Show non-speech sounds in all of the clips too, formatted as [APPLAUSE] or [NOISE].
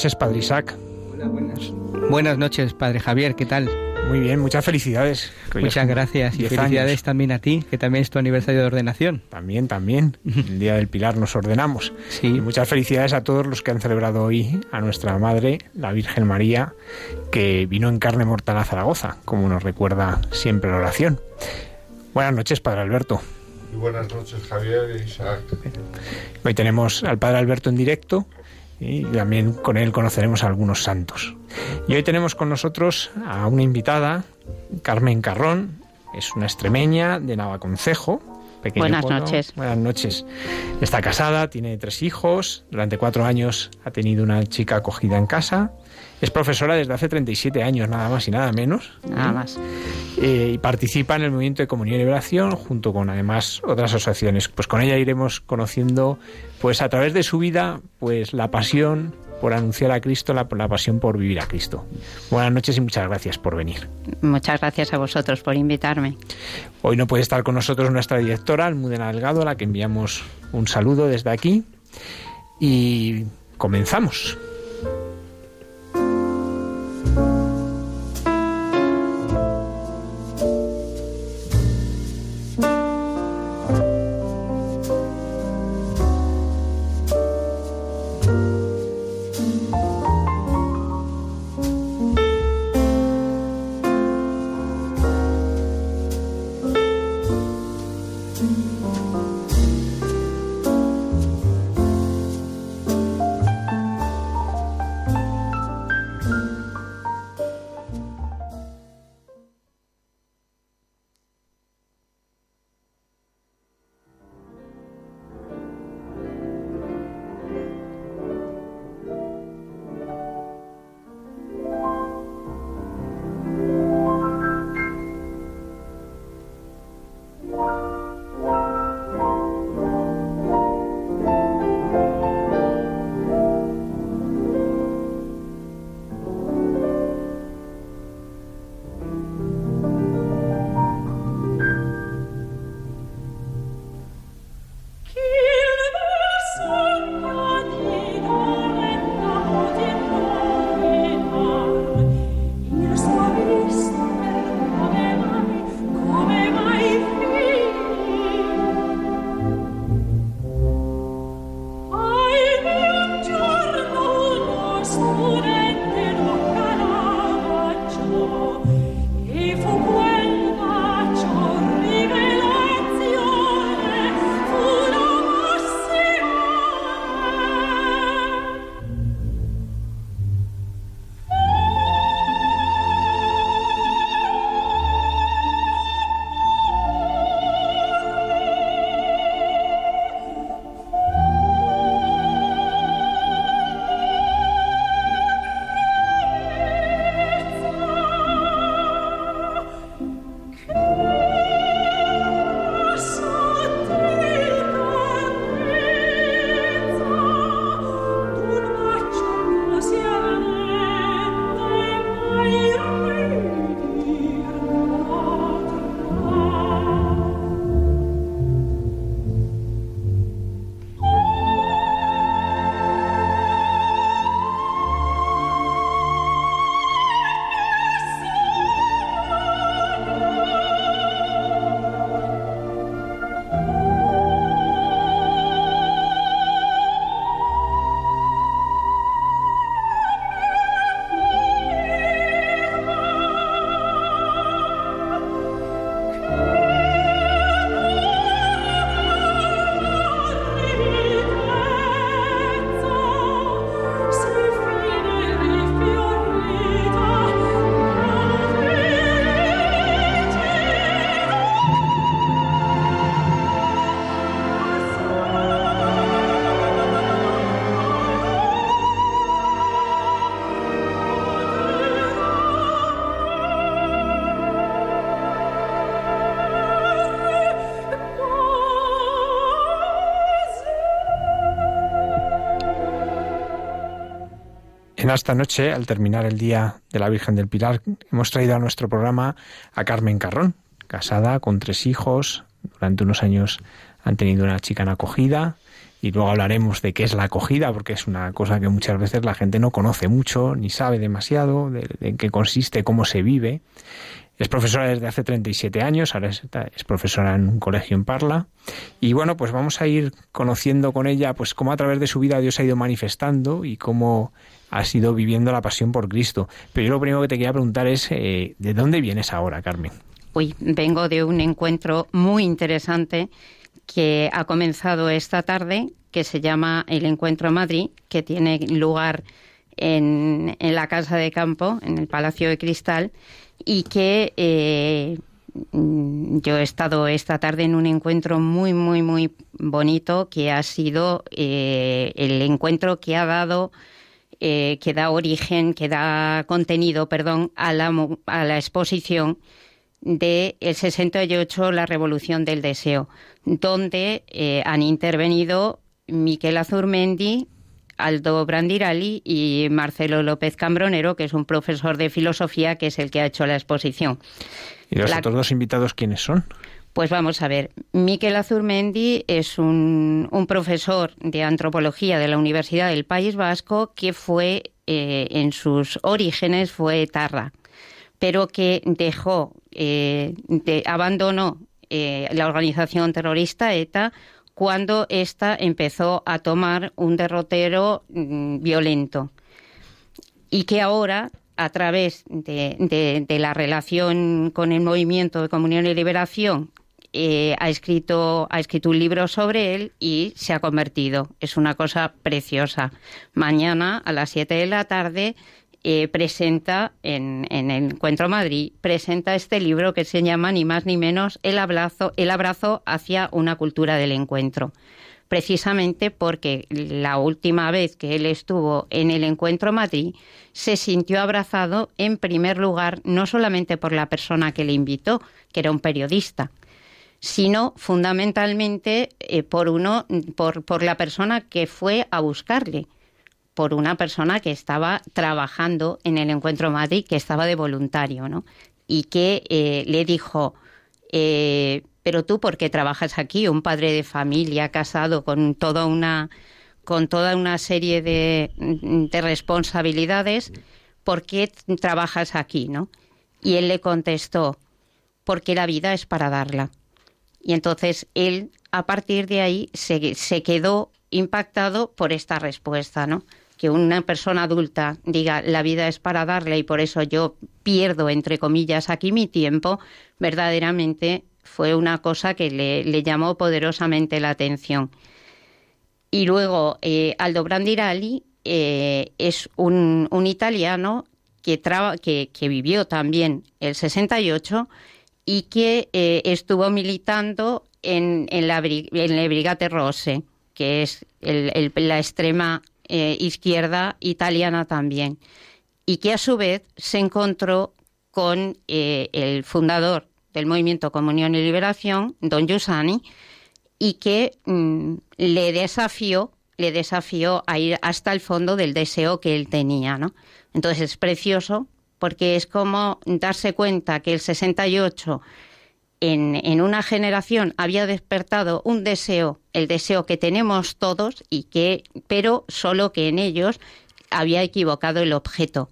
Noches, Padre Isaac. Hola, buenas. Buenas noches, Padre Javier, ¿qué tal? Muy bien, muchas felicidades. Muchas gracias y felicidades también a ti, que también es tu aniversario de ordenación. También, también. El Día del Pilar nos ordenamos. Sí. Y muchas felicidades a todos los que han celebrado hoy a nuestra Madre, la Virgen María, que vino en carne mortal a Zaragoza, como nos recuerda siempre la oración. Buenas noches, Padre Alberto. Y buenas noches, Javier e Isaac. Hoy tenemos al Padre Alberto en directo y también con él conoceremos a algunos santos. Y hoy tenemos con nosotros a una invitada, Carmen Carrón, es una extremeña de Navaconcejo. Buenas pueblo. noches. Buenas noches. Está casada, tiene tres hijos, durante cuatro años ha tenido una chica acogida en casa. Es profesora desde hace 37 años, nada más y nada menos. Nada más. Eh, y participa en el movimiento de comunión y liberación junto con además otras asociaciones. Pues con ella iremos conociendo, pues a través de su vida, pues la pasión por anunciar a Cristo, la, la pasión por vivir a Cristo. Buenas noches y muchas gracias por venir. Muchas gracias a vosotros por invitarme. Hoy no puede estar con nosotros nuestra directora, Almudena Delgado, a la que enviamos un saludo desde aquí. Y comenzamos. Esta noche, al terminar el Día de la Virgen del Pilar, hemos traído a nuestro programa a Carmen Carrón, casada con tres hijos. Durante unos años han tenido una chica en acogida y luego hablaremos de qué es la acogida, porque es una cosa que muchas veces la gente no conoce mucho ni sabe demasiado de, de qué consiste, cómo se vive. Es profesora desde hace 37 años, ahora es, es, profesora en un colegio en Parla. Y bueno, pues vamos a ir conociendo con ella pues cómo a través de su vida Dios ha ido manifestando y cómo ha ido viviendo la pasión por Cristo. Pero yo lo primero que te quería preguntar es, eh, ¿de dónde vienes ahora, Carmen? Uy, vengo de un encuentro muy interesante que ha comenzado esta tarde, que se llama el Encuentro Madrid, que tiene lugar en, en la Casa de Campo, en el Palacio de Cristal, y que eh, yo he estado esta tarde en un encuentro muy, muy, muy bonito que ha sido eh, el encuentro que ha dado, eh, que da origen, que da contenido, perdón, a la, a la exposición de el 68, la Revolución del Deseo, donde han intervenido Miquel Azurmendi, Aldo Brandirali y Marcelo López Cambronero, que es un profesor de filosofía que es el que ha hecho la exposición. ¿Y los otros dos invitados quiénes son? Pues vamos a ver. Miquel Azurmendi es un, profesor de antropología de la Universidad del País Vasco que fue, eh, en sus orígenes, fue etarra, pero que dejó, eh, abandonó eh, la organización terrorista ETA cuando ésta empezó a tomar un derrotero mm, violento y que ahora a través de, la relación con el movimiento de comunión y liberación eh, ha escrito ha escrito un libro sobre él y se ha convertido es una cosa preciosa mañana a las 7 de la tarde eh, presenta en, el Encuentro Madrid, presenta este libro que se llama ni más ni menos El abrazo, el abrazo hacia una cultura del encuentro. Precisamente porque la última vez que él estuvo en el Encuentro Madrid se sintió abrazado en primer lugar no solamente por la persona que le invitó, que era un periodista, sino fundamentalmente eh, por uno, por, la persona que fue a buscarle por una persona que estaba trabajando en el Encuentro Madrid, que estaba de voluntario, ¿no? Y que eh, le dijo, eh, pero tú, ¿por qué trabajas aquí? Un padre de familia, casado, con toda una, con toda una serie de, de responsabilidades, ¿por qué trabajas aquí, no? Y él le contestó, porque la vida es para darla. Y entonces él, a partir de ahí, se, quedó impactado por esta respuesta, ¿no? que una persona adulta diga la vida es para darle y por eso yo pierdo, entre comillas, aquí mi tiempo, verdaderamente fue una cosa que le, llamó poderosamente la atención. Y luego eh, Aldo Brandirali eh, es un, italiano que, que, vivió también el 68 y que eh, estuvo militando en, la, en Brigate Rosse, que es la extrema eh, izquierda italiana también, y que a su vez se encontró con eh, el fundador del movimiento Comunión y Liberación, don Giussani, y que mm, le desafió, le desafió a ir hasta el fondo del deseo que él tenía, ¿no? Entonces es precioso porque es como darse cuenta que el 68 en, una generación había despertado un deseo, el deseo que tenemos todos, y que, pero solo que en ellos había equivocado el objeto,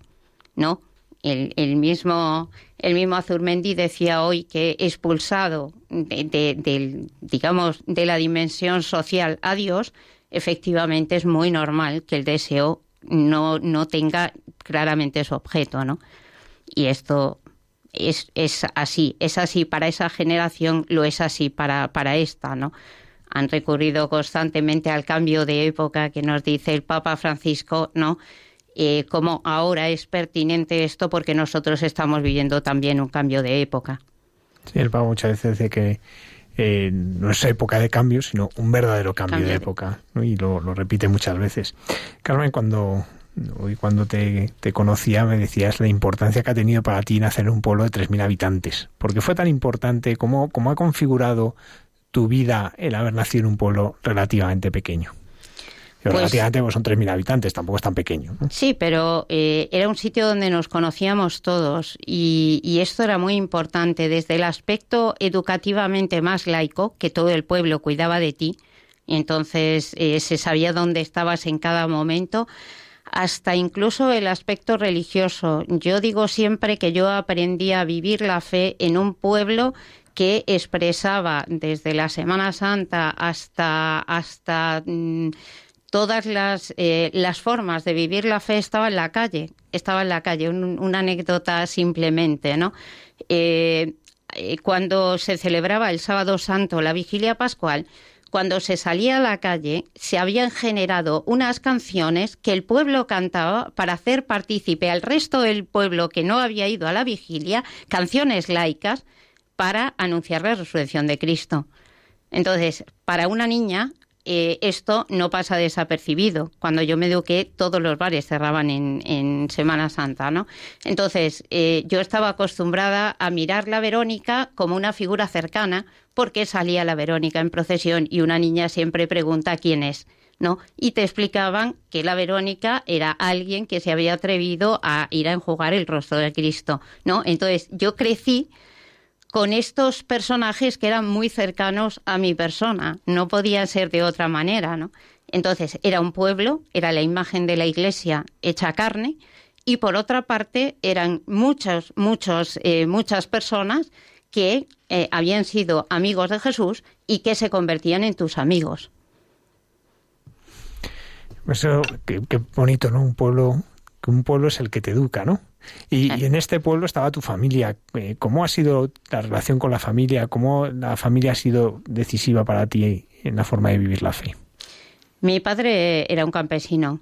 ¿no? El, mismo el mismo Azurmendi decía hoy que expulsado de, digamos de la dimensión social a Dios, efectivamente es muy normal que el deseo no, no tenga claramente su objeto, ¿no? Y esto es, es así, es así para esa generación, lo es así para, para esta, ¿no? Han recurrido constantemente al cambio de época que nos dice el Papa Francisco, ¿no? Eh, como ahora es pertinente esto porque nosotros estamos viviendo también un cambio de época. Sí, el Papa muchas veces dice que eh, no es época de cambio, sino un verdadero cambio, de época, y lo, lo, repite muchas veces. Carmen, cuando Hoy cuando te, conocía me decías la importancia que ha tenido para ti nacer en un pueblo de 3.000 habitantes. ¿Por qué fue tan importante? ¿Cómo, ¿Cómo ha configurado tu vida el haber nacido en un pueblo relativamente pequeño? Pues relativamente pues, son 3.000 habitantes, tampoco es tan pequeño. Sí, pero eh, era un sitio donde nos conocíamos todos y, esto era muy importante desde el aspecto educativamente más laico, que todo el pueblo cuidaba de ti, y entonces eh, se sabía dónde estabas en cada momento, hasta incluso el aspecto religioso. Yo digo siempre que yo aprendí a vivir la fe en un pueblo que expresaba desde la Semana Santa hasta, hasta mm, todas las, eh, las formas de vivir la fe estaba en la calle, estaba en la calle, una anécdota simplemente, ¿no? Eh, eh, cuando se celebraba el sábado santo, la vigilia pascual, cuando se salía a la calle, se habían generado unas canciones que el pueblo cantaba para hacer partícipe al resto del pueblo que no había ido a la vigilia, canciones laicas, para anunciar la resurrección de Cristo. Entonces, para una niña, eh, esto no pasa desapercibido. Cuando yo me eduqué, todos los bares cerraban en, Semana Santa, ¿no? Entonces, eh, yo estaba acostumbrada a mirar la Verónica como una figura cercana, porque salía la Verónica en procesión y una niña siempre pregunta quién es. ¿no? Y te explicaban que la Verónica era alguien que se había atrevido a ir a enjugar el rostro de Cristo, ¿no? Entonces, yo crecí con estos personajes que eran muy cercanos a mi persona, no podía ser de otra manera, ¿no? Entonces, era un pueblo, era la imagen de la iglesia hecha carne, y por otra parte eran muchos, muchos, eh, muchas personas que eh, habían sido amigos de Jesús y que se convertían en tus amigos. Eso, qué, qué bonito, ¿no? Un pueblo, un pueblo es el que te educa, ¿no? Y, en este pueblo estaba tu familia. Eh, ¿Cómo ha sido la relación con la familia? ¿Cómo la familia ha sido decisiva para ti en la forma de vivir la fe? Mi padre era un campesino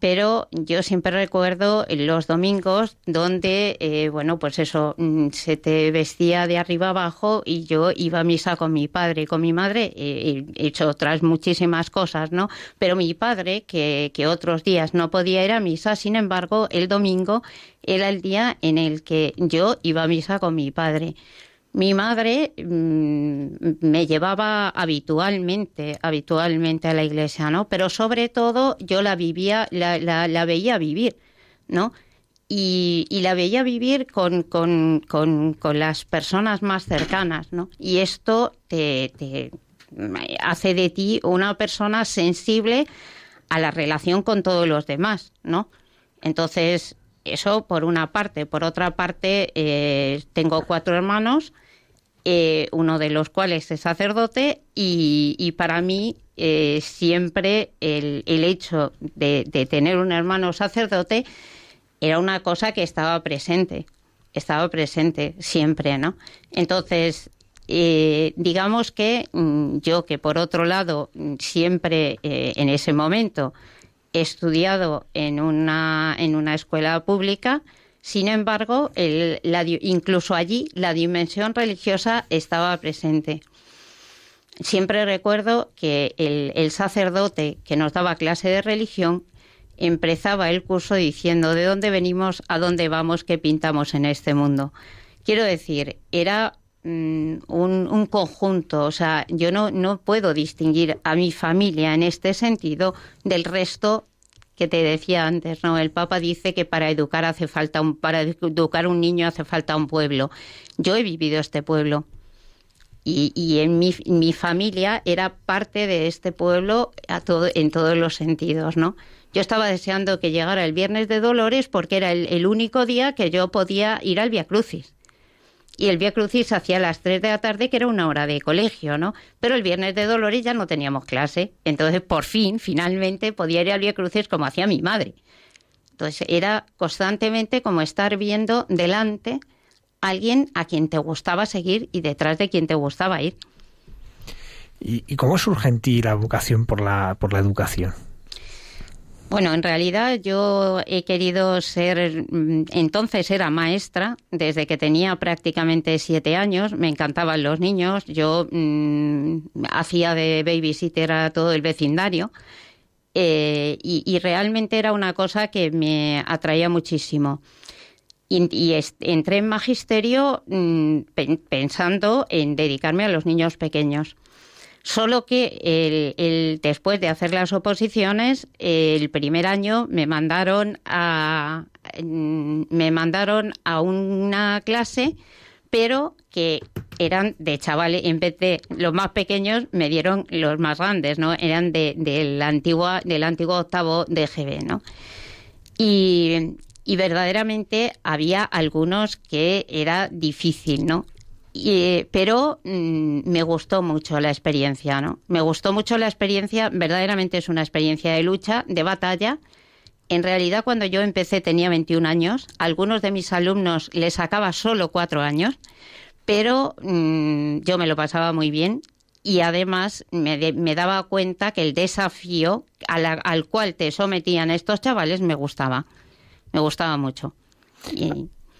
pero yo siempre recuerdo los domingos donde, eh, bueno, pues eso, mm, se te vestía de arriba abajo y yo iba a misa con mi padre, con mi madre, he hecho otras muchísimas cosas, ¿no? Pero mi padre, que, que otros días no podía ir a misa, sin embargo, el domingo era el día en el que yo iba a misa con mi padre. Mi madre mm, me llevaba habitualmente, habitualmente a la iglesia, ¿no? Pero sobre todo yo la vivía, la, veía vivir, ¿no? Y, la veía vivir con, con, con, con, las personas más cercanas, ¿no? Y esto te, te hace de ti una persona sensible a la relación con todos los demás, ¿no? Entonces, eso por una parte. Por otra parte, eh, tengo cuatro hermanos, eh, uno de los cuales es sacerdote, y, para mí eh, siempre el, hecho de, tener un hermano sacerdote era una cosa que estaba presente, estaba presente siempre, ¿no? Entonces, digamos que mm, yo que por otro lado siempre en ese momento he estudiado en una, en una escuela pública, sin embargo, incluso allí la dimensión religiosa estaba presente. Siempre recuerdo que el, sacerdote que nos daba clase de religión empezaba el curso diciendo de dónde venimos, a dónde vamos, qué pintamos en este mundo. Quiero decir, era mm, un, un, conjunto, o sea, yo no, no puedo distinguir a mi familia en este sentido del resto que te decía antes, ¿no? El Papa dice que para educar hace falta un, para educar un niño hace falta un pueblo. Yo he vivido este pueblo. Y, y en mi, mi, familia era parte de este pueblo a todo, en todos los sentidos, ¿no? Yo estaba deseando que llegara el viernes de Dolores porque era el, el único día que yo podía ir al Via Crucis y el Vía Crucis hacía las 3 de la tarde, que era una hora de colegio, ¿no? Pero el viernes de Dolores ya no teníamos clase. Entonces, por fin, finalmente, podía ir al Vía Crucis como hacía mi madre. Entonces, era constantemente como estar viendo delante a alguien a quien te gustaba seguir y detrás de quien te gustaba ir. ¿Y, y cómo surge en ti la vocación por la, por la educación? Bueno, en realidad yo he querido ser, mm, entonces era maestra, desde que tenía prácticamente siete años, me encantaban los niños, yo mm, hacía de babysitter a todo el vecindario eh, y, realmente era una cosa que me atraía muchísimo. Y, entré en magisterio mm, pensando en dedicarme a los niños pequeños. Solo que el, después de hacer las oposiciones, el primer año me mandaron a me mandaron a una clase, pero que eran de chavales, en vez de los más pequeños, me dieron los más grandes, ¿no? Eran de, del, antiguo, del antiguo octavo de GB, ¿no? Y, y verdaderamente había algunos que era difícil, ¿no? Pero mm, me gustó mucho la experiencia, ¿no? Me gustó mucho la experiencia, verdaderamente es una experiencia de lucha, de batalla. En realidad, cuando yo empecé tenía 21 años, algunos de mis alumnos les sacaba solo cuatro años, pero mm, yo me lo pasaba muy bien y además me, daba cuenta que el desafío al cual te sometían estos chavales me gustaba, me gustaba mucho.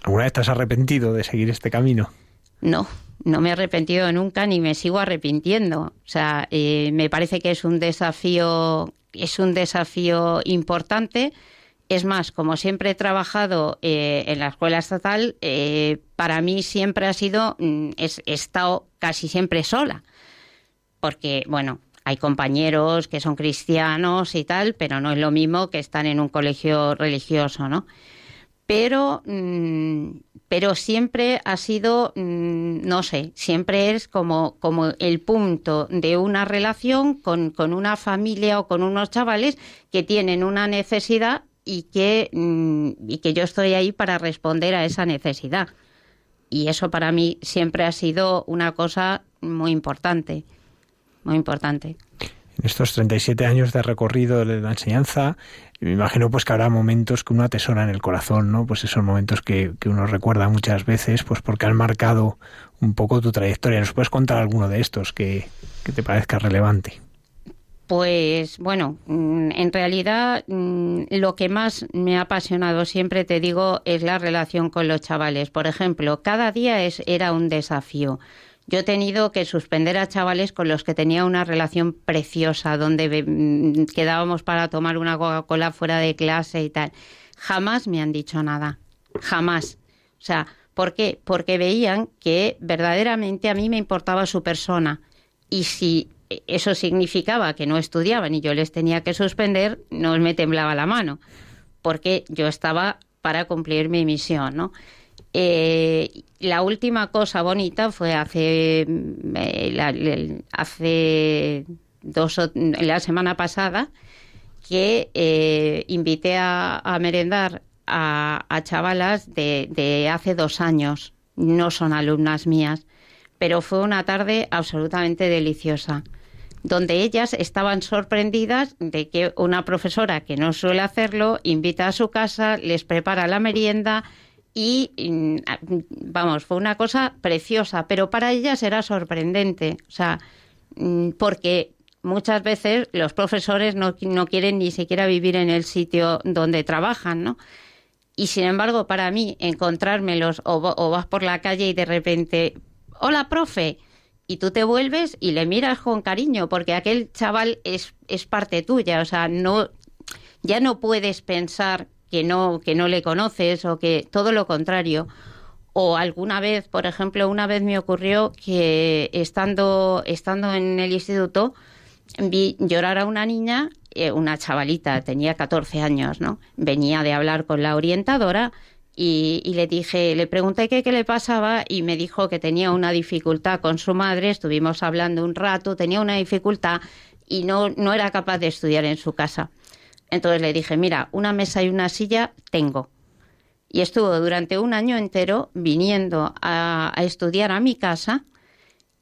¿Alguna vez te has arrepentido de seguir este camino? No, no me he arrepentido nunca ni me sigo arrepintiendo. O sea, eh, me parece que es un desafío, es un desafío importante. Es más, como siempre he trabajado eh, en la escuela estatal, eh, para mí siempre ha sido, mm, he estado casi siempre sola. Porque, bueno, hay compañeros que son cristianos y tal, pero no es lo mismo que estar en un colegio religioso, ¿no? pero, mm, pero siempre ha sido, mm, no sé, siempre es como, como el punto de una relación con, con, una familia o con unos chavales que tienen una necesidad y que, mm, y que yo estoy ahí para responder a esa necesidad. Y eso para mí siempre ha sido una cosa muy importante, muy importante en estos 37 años de recorrido de la enseñanza, me imagino pues que habrá momentos que uno atesora en el corazón, ¿no? Pues esos momentos que, uno recuerda muchas veces, pues porque han marcado un poco tu trayectoria. ¿Nos puedes contar alguno de estos que, te parezca relevante? Pues bueno, mm, en realidad mm, lo que más me ha apasionado siempre, te digo, es la relación con los chavales. Por ejemplo, cada día es, era un desafío. Yo he tenido que suspender a chavales con los que tenía una relación preciosa, donde mm, quedábamos para tomar una Coca-Cola fuera de clase y tal. Jamás me han dicho nada. Jamás. O sea, ¿por qué? Porque veían que verdaderamente a mí me importaba su persona. Y si eso significaba que no estudiaban y yo les tenía que suspender, no me temblaba la mano. Porque yo estaba para cumplir mi misión, ¿no? Eh, la última cosa bonita fue hace, eh, hace dos la semana pasada que eh, invité a, merendar a, chavalas de, de, hace dos años. No son alumnas mías, pero fue una tarde absolutamente deliciosa, donde ellas estaban sorprendidas de que una profesora que no suele hacerlo invita a su casa, les prepara la merienda y mm, vamos, fue una cosa preciosa, pero para ellas era sorprendente, o sea, mm, porque muchas veces los profesores no, no quieren ni siquiera vivir en el sitio donde trabajan, ¿no? Y sin embargo, para mí, encontrármelos o, o vas por la calle y de repente, hola, profe, y tú te vuelves y le miras con cariño, porque aquel chaval es, es parte tuya, o sea, no, ya no puedes pensar que no, que no le conoces o que todo lo contrario. O alguna vez, por ejemplo, una vez me ocurrió que estando, estando en el instituto vi llorar a una niña, eh, una chavalita, tenía 14 años, ¿no? Venía de hablar con la orientadora y, y, le dije, le pregunté qué, qué le pasaba y me dijo que tenía una dificultad con su madre, estuvimos hablando un rato, tenía una dificultad y no, no era capaz de estudiar en su casa. Entonces le dije, mira, una mesa y una silla tengo. Y estuvo durante un año entero viniendo a, estudiar a mi casa.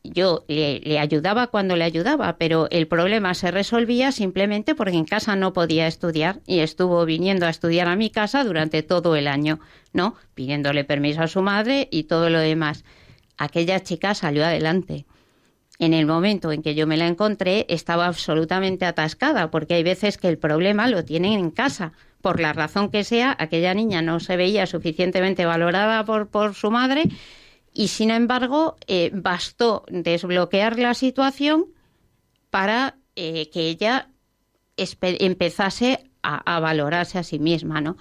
Yo le, ayudaba cuando le ayudaba, pero el problema se resolvía simplemente porque en casa no podía estudiar y estuvo viniendo a estudiar a mi casa durante todo el año, ¿no? Pidiéndole permiso a su madre y todo lo demás. Aquella chica salió adelante en el momento en que yo me la encontré estaba absolutamente atascada, porque hay veces que el problema lo tienen en casa. Por la razón que sea, aquella niña no se veía suficientemente valorada por, por su madre y, sin embargo, eh, bastó desbloquear la situación para eh, que ella empezase a, valorarse a sí misma, ¿no?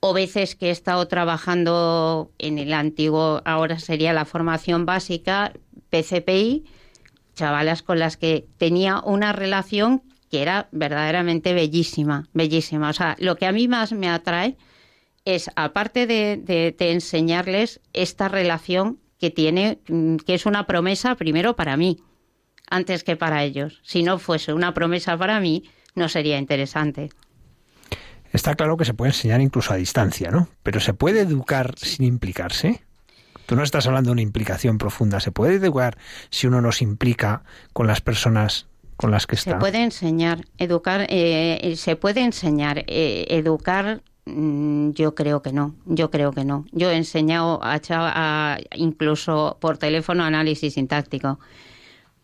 O veces que he estado trabajando en el antiguo, ahora sería la formación básica, PCPI, chavalas con las que tenía una relación que era verdaderamente bellísima, bellísima. O sea, lo que a mí más me atrae es, aparte de, de enseñarles esta relación que tiene, mm, que es una promesa primero para mí, antes que para ellos. Si no fuese una promesa para mí, no sería interesante. Está claro que se puede enseñar incluso a distancia, ¿no? Pero ¿se puede educar sin implicarse? Tú no estás hablando de una implicación profunda. ¿Se puede educar si uno no se implica con las personas con las que está? Se puede enseñar, educar, eh, se puede enseñar, eh, educar mm, yo creo que no, yo creo que no. Yo he enseñado a, incluso por teléfono análisis sintáctico,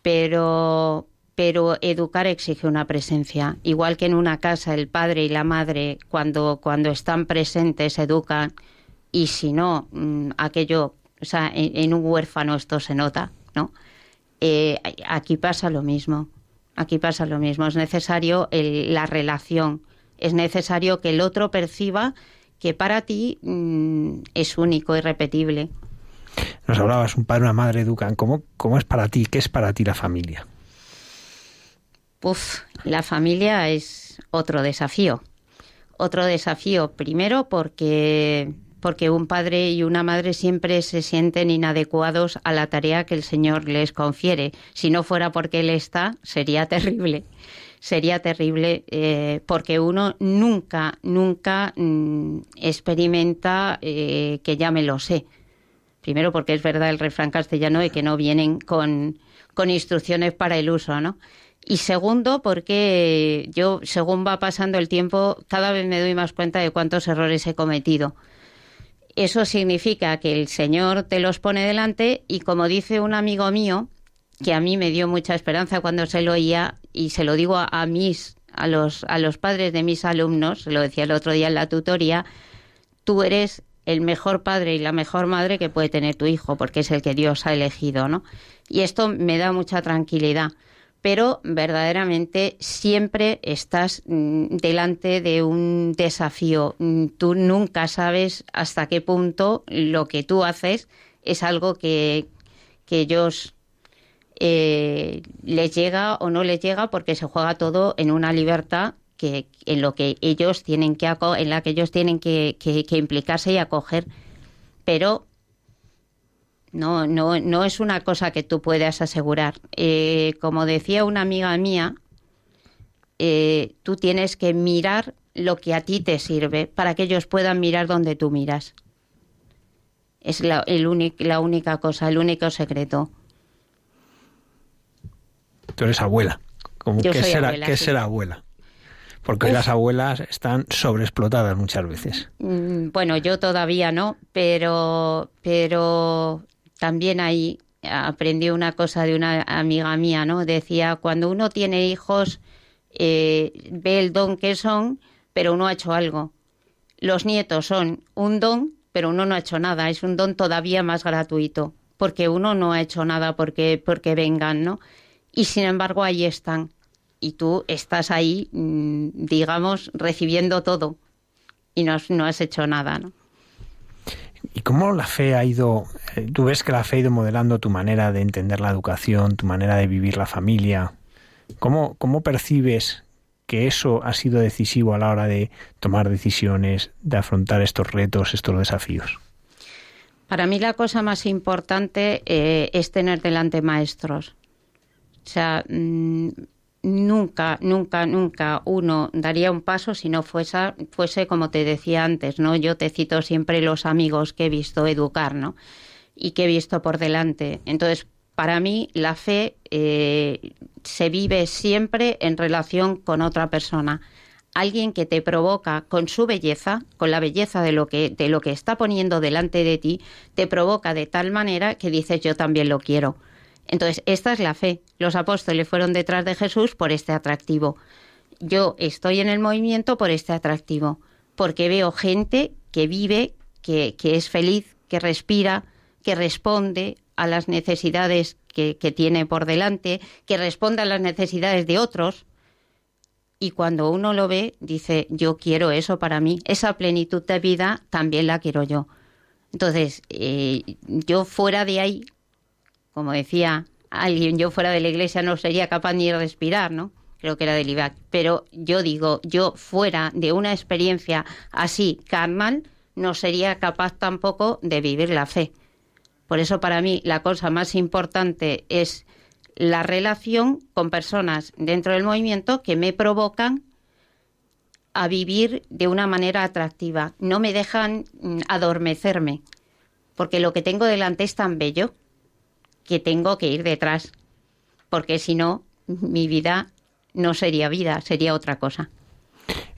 pero pero educar exige una presencia. Igual que en una casa el padre y la madre cuando, cuando están presentes educan y si no, mm, aquello, o sea, en, un huérfano esto se nota, ¿no? Eh, aquí pasa lo mismo, aquí pasa lo mismo. Es necesario la relación, es necesario que el otro perciba que para ti mm, es único, y repetible. Nos hablabas, un padre y una madre educan. ¿Cómo, ¿Cómo es para ti? ¿Qué es para ti la familia? Uf, la familia es otro desafío. Otro desafío, primero porque, porque un padre y una madre siempre se sienten inadecuados a la tarea que el Señor les confiere. Si no fuera porque Él está, sería [LAUGHS] terrible. Sería terrible eh, porque uno nunca, nunca mm, experimenta eh, que ya me lo sé. Primero porque es verdad el refrán castellano de que no vienen con, con instrucciones para el uso, ¿no? Y segundo, porque yo, según va pasando el tiempo, cada vez me doy más cuenta de cuántos errores he cometido. Eso significa que el Señor te los pone delante y como dice un amigo mío, que a mí me dio mucha esperanza cuando se lo oía, y se lo digo a, mis, a los, a los padres de mis alumnos, se lo decía el otro día en la tutoría, tú eres el mejor padre y la mejor madre que puede tener tu hijo, porque es el que Dios ha elegido, ¿no? Y esto me da mucha tranquilidad pero verdaderamente siempre estás mm, delante de un desafío. Mm, tú nunca sabes hasta qué punto lo que tú haces es algo que, que ellos eh, les llega o no les llega porque se juega todo en una libertad que en lo que ellos tienen que en la que ellos tienen que, que implicarse y acoger pero no, no, no es una cosa que tú puedas asegurar. Eh, como decía una amiga mía, eh, tú tienes que mirar lo que a ti te sirve para que ellos puedan mirar donde tú miras. Es la, el la única cosa, el único secreto. Tú eres abuela. ¿Qué, será, ¿qué será abuela? Porque las abuelas están sobreexplotadas muchas veces. Mm, bueno, yo todavía no, pero, pero también ahí aprendí una cosa de una amiga mía, ¿no? Decía, cuando uno tiene hijos, eh, ve el don que son, pero uno ha hecho algo. Los nietos son un don, pero uno no ha hecho nada. Es un don todavía más gratuito, porque uno no ha hecho nada porque, porque vengan, ¿no? Y sin embargo ahí están. Y tú estás ahí, mm, digamos, recibiendo todo y no, no has hecho nada, ¿no? ¿Y cómo la fe ha ido, eh, tú ves que la fe ha ido modelando tu manera de entender la educación, tu manera de vivir la familia? ¿Cómo, cómo percibes que eso ha sido decisivo a la hora de tomar decisiones, de afrontar estos retos, estos desafíos? Para mí la cosa más importante eh, es tener delante maestros. O sea, mm, nunca, nunca, nunca uno daría un paso si no fuese, fuese como te decía antes, ¿no? Yo te cito siempre los amigos que he visto educar, ¿no? Y que he visto por delante. Entonces, para mí, la fe eh, se vive siempre en relación con otra persona. Alguien que te provoca con su belleza, con la belleza de lo que, de lo que está poniendo delante de ti, te provoca de tal manera que dices yo también lo quiero entonces, esta es la fe. Los apóstoles fueron detrás de Jesús por este atractivo. Yo estoy en el movimiento por este atractivo, porque veo gente que vive, que, es feliz, que respira, que responde a las necesidades que, que tiene por delante, que responde a las necesidades de otros. Y cuando uno lo ve, dice, yo quiero eso para mí. Esa plenitud de vida también la quiero yo. Entonces, eh, yo fuera de ahí como decía alguien yo fuera de la iglesia no sería capaz ni de respirar, ¿no? Creo que era del IBAC. Pero yo digo, yo fuera de una experiencia así carnal, no sería capaz tampoco de vivir la fe. Por eso para mí la cosa más importante es la relación con personas dentro del movimiento que me provocan a vivir de una manera atractiva. No me dejan mm, adormecerme, porque lo que tengo delante es tan bello que tengo que ir detrás, porque si no, mi vida no sería vida, sería otra cosa.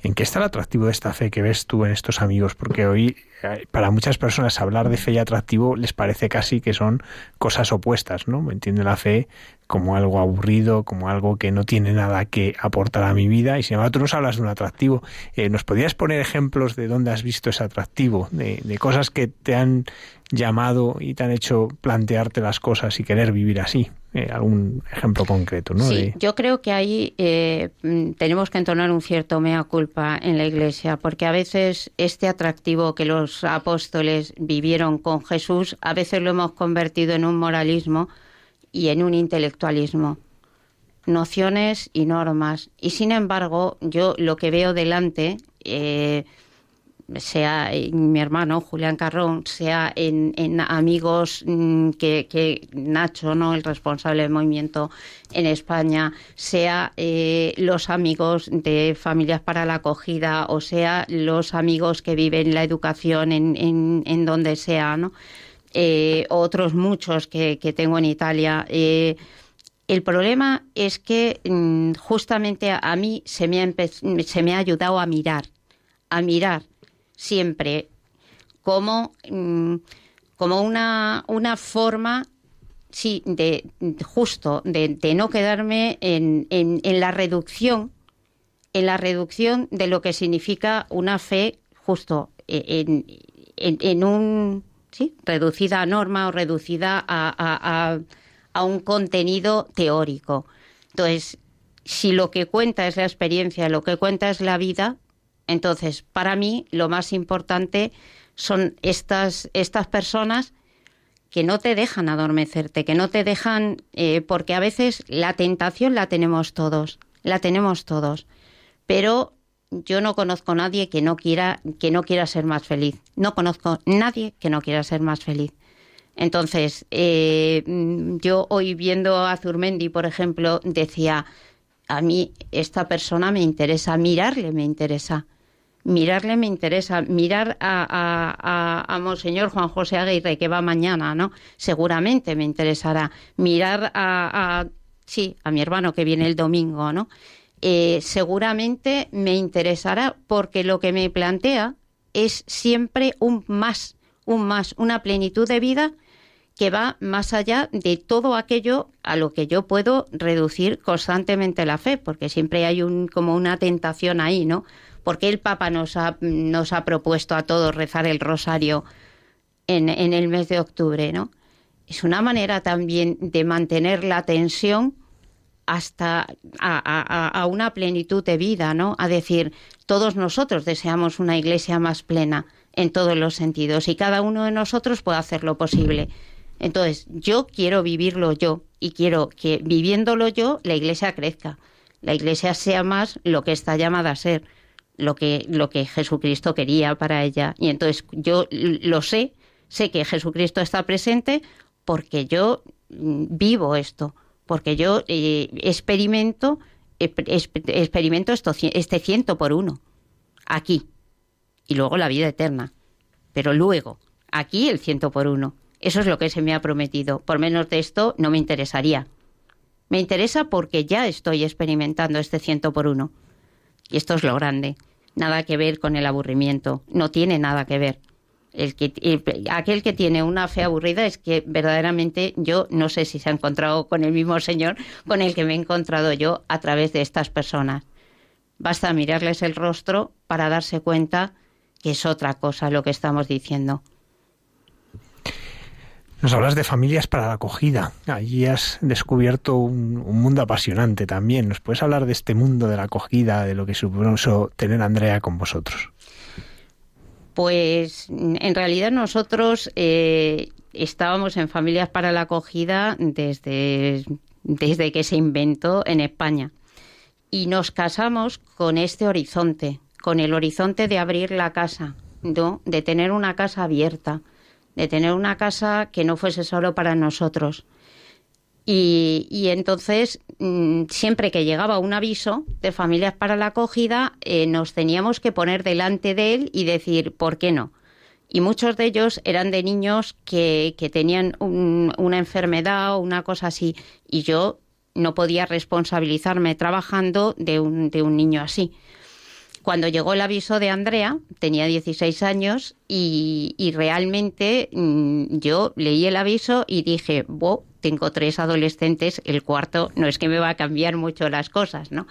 ¿En qué está el atractivo de esta fe que ves tú en estos amigos? Porque hoy eh, para muchas personas hablar de fe y atractivo les parece casi que son cosas opuestas, ¿no? Entienden la fe como algo aburrido, como algo que no tiene nada que aportar a mi vida y sin embargo tú nos hablas de un atractivo. Eh, ¿Nos podrías poner ejemplos de dónde has visto ese atractivo, de, de cosas que te han llamado y te han hecho plantearte las cosas y querer vivir así? Eh, algún ejemplo concreto, ¿no? Sí, yo creo que ahí eh, mm, tenemos que entonar un cierto mea culpa en la Iglesia, porque a veces este atractivo que los apóstoles vivieron con Jesús, a veces lo hemos convertido en un moralismo y en un intelectualismo nociones y normas. Y sin embargo, yo lo que veo delante, eh, sea mi hermano Julián Carrón, sea en, amigos mm, que, Nacho, ¿no? el responsable del movimiento en España, sea eh, los amigos de Familias para la Acogida, o sea los amigos que viven la educación en, en, donde sea, ¿no? Eh, otros muchos que, tengo en Italia. Eh, el problema es que mm, justamente a mí se me, se me ha ayudado a mirar, a mirar siempre como, mm, como una, una forma sí, de justo de, no quedarme en, en, la reducción, en la reducción de lo que significa una fe justo en, en un sí, reducida a norma o reducida a, a, a un contenido teórico. Entonces, si lo que cuenta es la experiencia, lo que cuenta es la vida, entonces, para mí, lo más importante son estas, estas personas que no te dejan adormecerte, que no te dejan, eh, porque a veces la tentación la tenemos todos, la tenemos todos, pero yo no conozco a nadie que no quiera, que no quiera ser más feliz. No conozco a nadie que no quiera ser más feliz. Entonces, eh, yo hoy viendo a Zurmendi, por ejemplo, decía, a mí esta persona me interesa, mirarle me interesa mirarle me interesa, mirar a, a, Monseñor Juan José Aguirre, que va mañana, ¿no? Seguramente me interesará. Mirar a, sí, a mi hermano que viene el domingo, ¿no? Eh, seguramente me interesará porque lo que me plantea es siempre un más, un más, una plenitud de vida que va más allá de todo aquello a lo que yo puedo reducir constantemente la fe, porque siempre hay un, como una tentación ahí, ¿no? Porque el Papa nos ha, nos ha propuesto a todos rezar el rosario en, el mes de octubre, ¿no? Es una manera también de mantener la tensión hasta a, una plenitud de vida, ¿no? A decir, todos nosotros deseamos una iglesia más plena en todos los sentidos y cada uno de nosotros puede hacer lo posible. Entonces, yo quiero vivirlo yo y quiero que viviéndolo yo la iglesia crezca, la iglesia sea más lo que está llamada a ser lo que, lo que Jesucristo quería para ella. Y entonces yo lo sé, sé que Jesucristo está presente porque yo mm, vivo esto, porque yo eh, experimento, experimento esto, este ciento por uno, aquí, y luego la vida eterna. Pero luego, aquí el ciento por uno. Eso es lo que se me ha prometido. Por menos de esto no me interesaría. Me interesa porque ya estoy experimentando este ciento por uno. Y esto es lo grande. Nada que ver con el aburrimiento. No tiene nada que ver. El que, aquel que tiene una fe aburrida es que verdaderamente yo no sé si se ha encontrado con el mismo Señor con el que me he encontrado yo a través de estas personas. Basta mirarles el rostro para darse cuenta que es otra cosa lo que estamos diciendo. Nos hablas de familias para la acogida. Allí has descubierto un, mundo apasionante también. ¿Nos puedes hablar de este mundo de la acogida, de lo que supuso tener Andrea con vosotros? Pues en realidad nosotros, eh, estábamos en familias para la acogida desde, desde que se inventó en España. Y nos casamos con este horizonte, con el horizonte de abrir la casa, ¿no? de tener una casa abierta, de tener una casa que no fuese solo para nosotros. Y, entonces, mm, siempre que llegaba un aviso de familias para la acogida, eh, nos teníamos que poner delante de él y decir, ¿por qué no? Y muchos de ellos eran de niños que, que tenían una enfermedad o una cosa así. Y yo no podía responsabilizarme trabajando de un, de un niño así. Cuando llegó el aviso de Andrea, tenía 16 años y, realmente mm, yo leí el aviso y dije, wow, tengo tres adolescentes, el cuarto no es que me va a cambiar mucho las cosas, ¿no?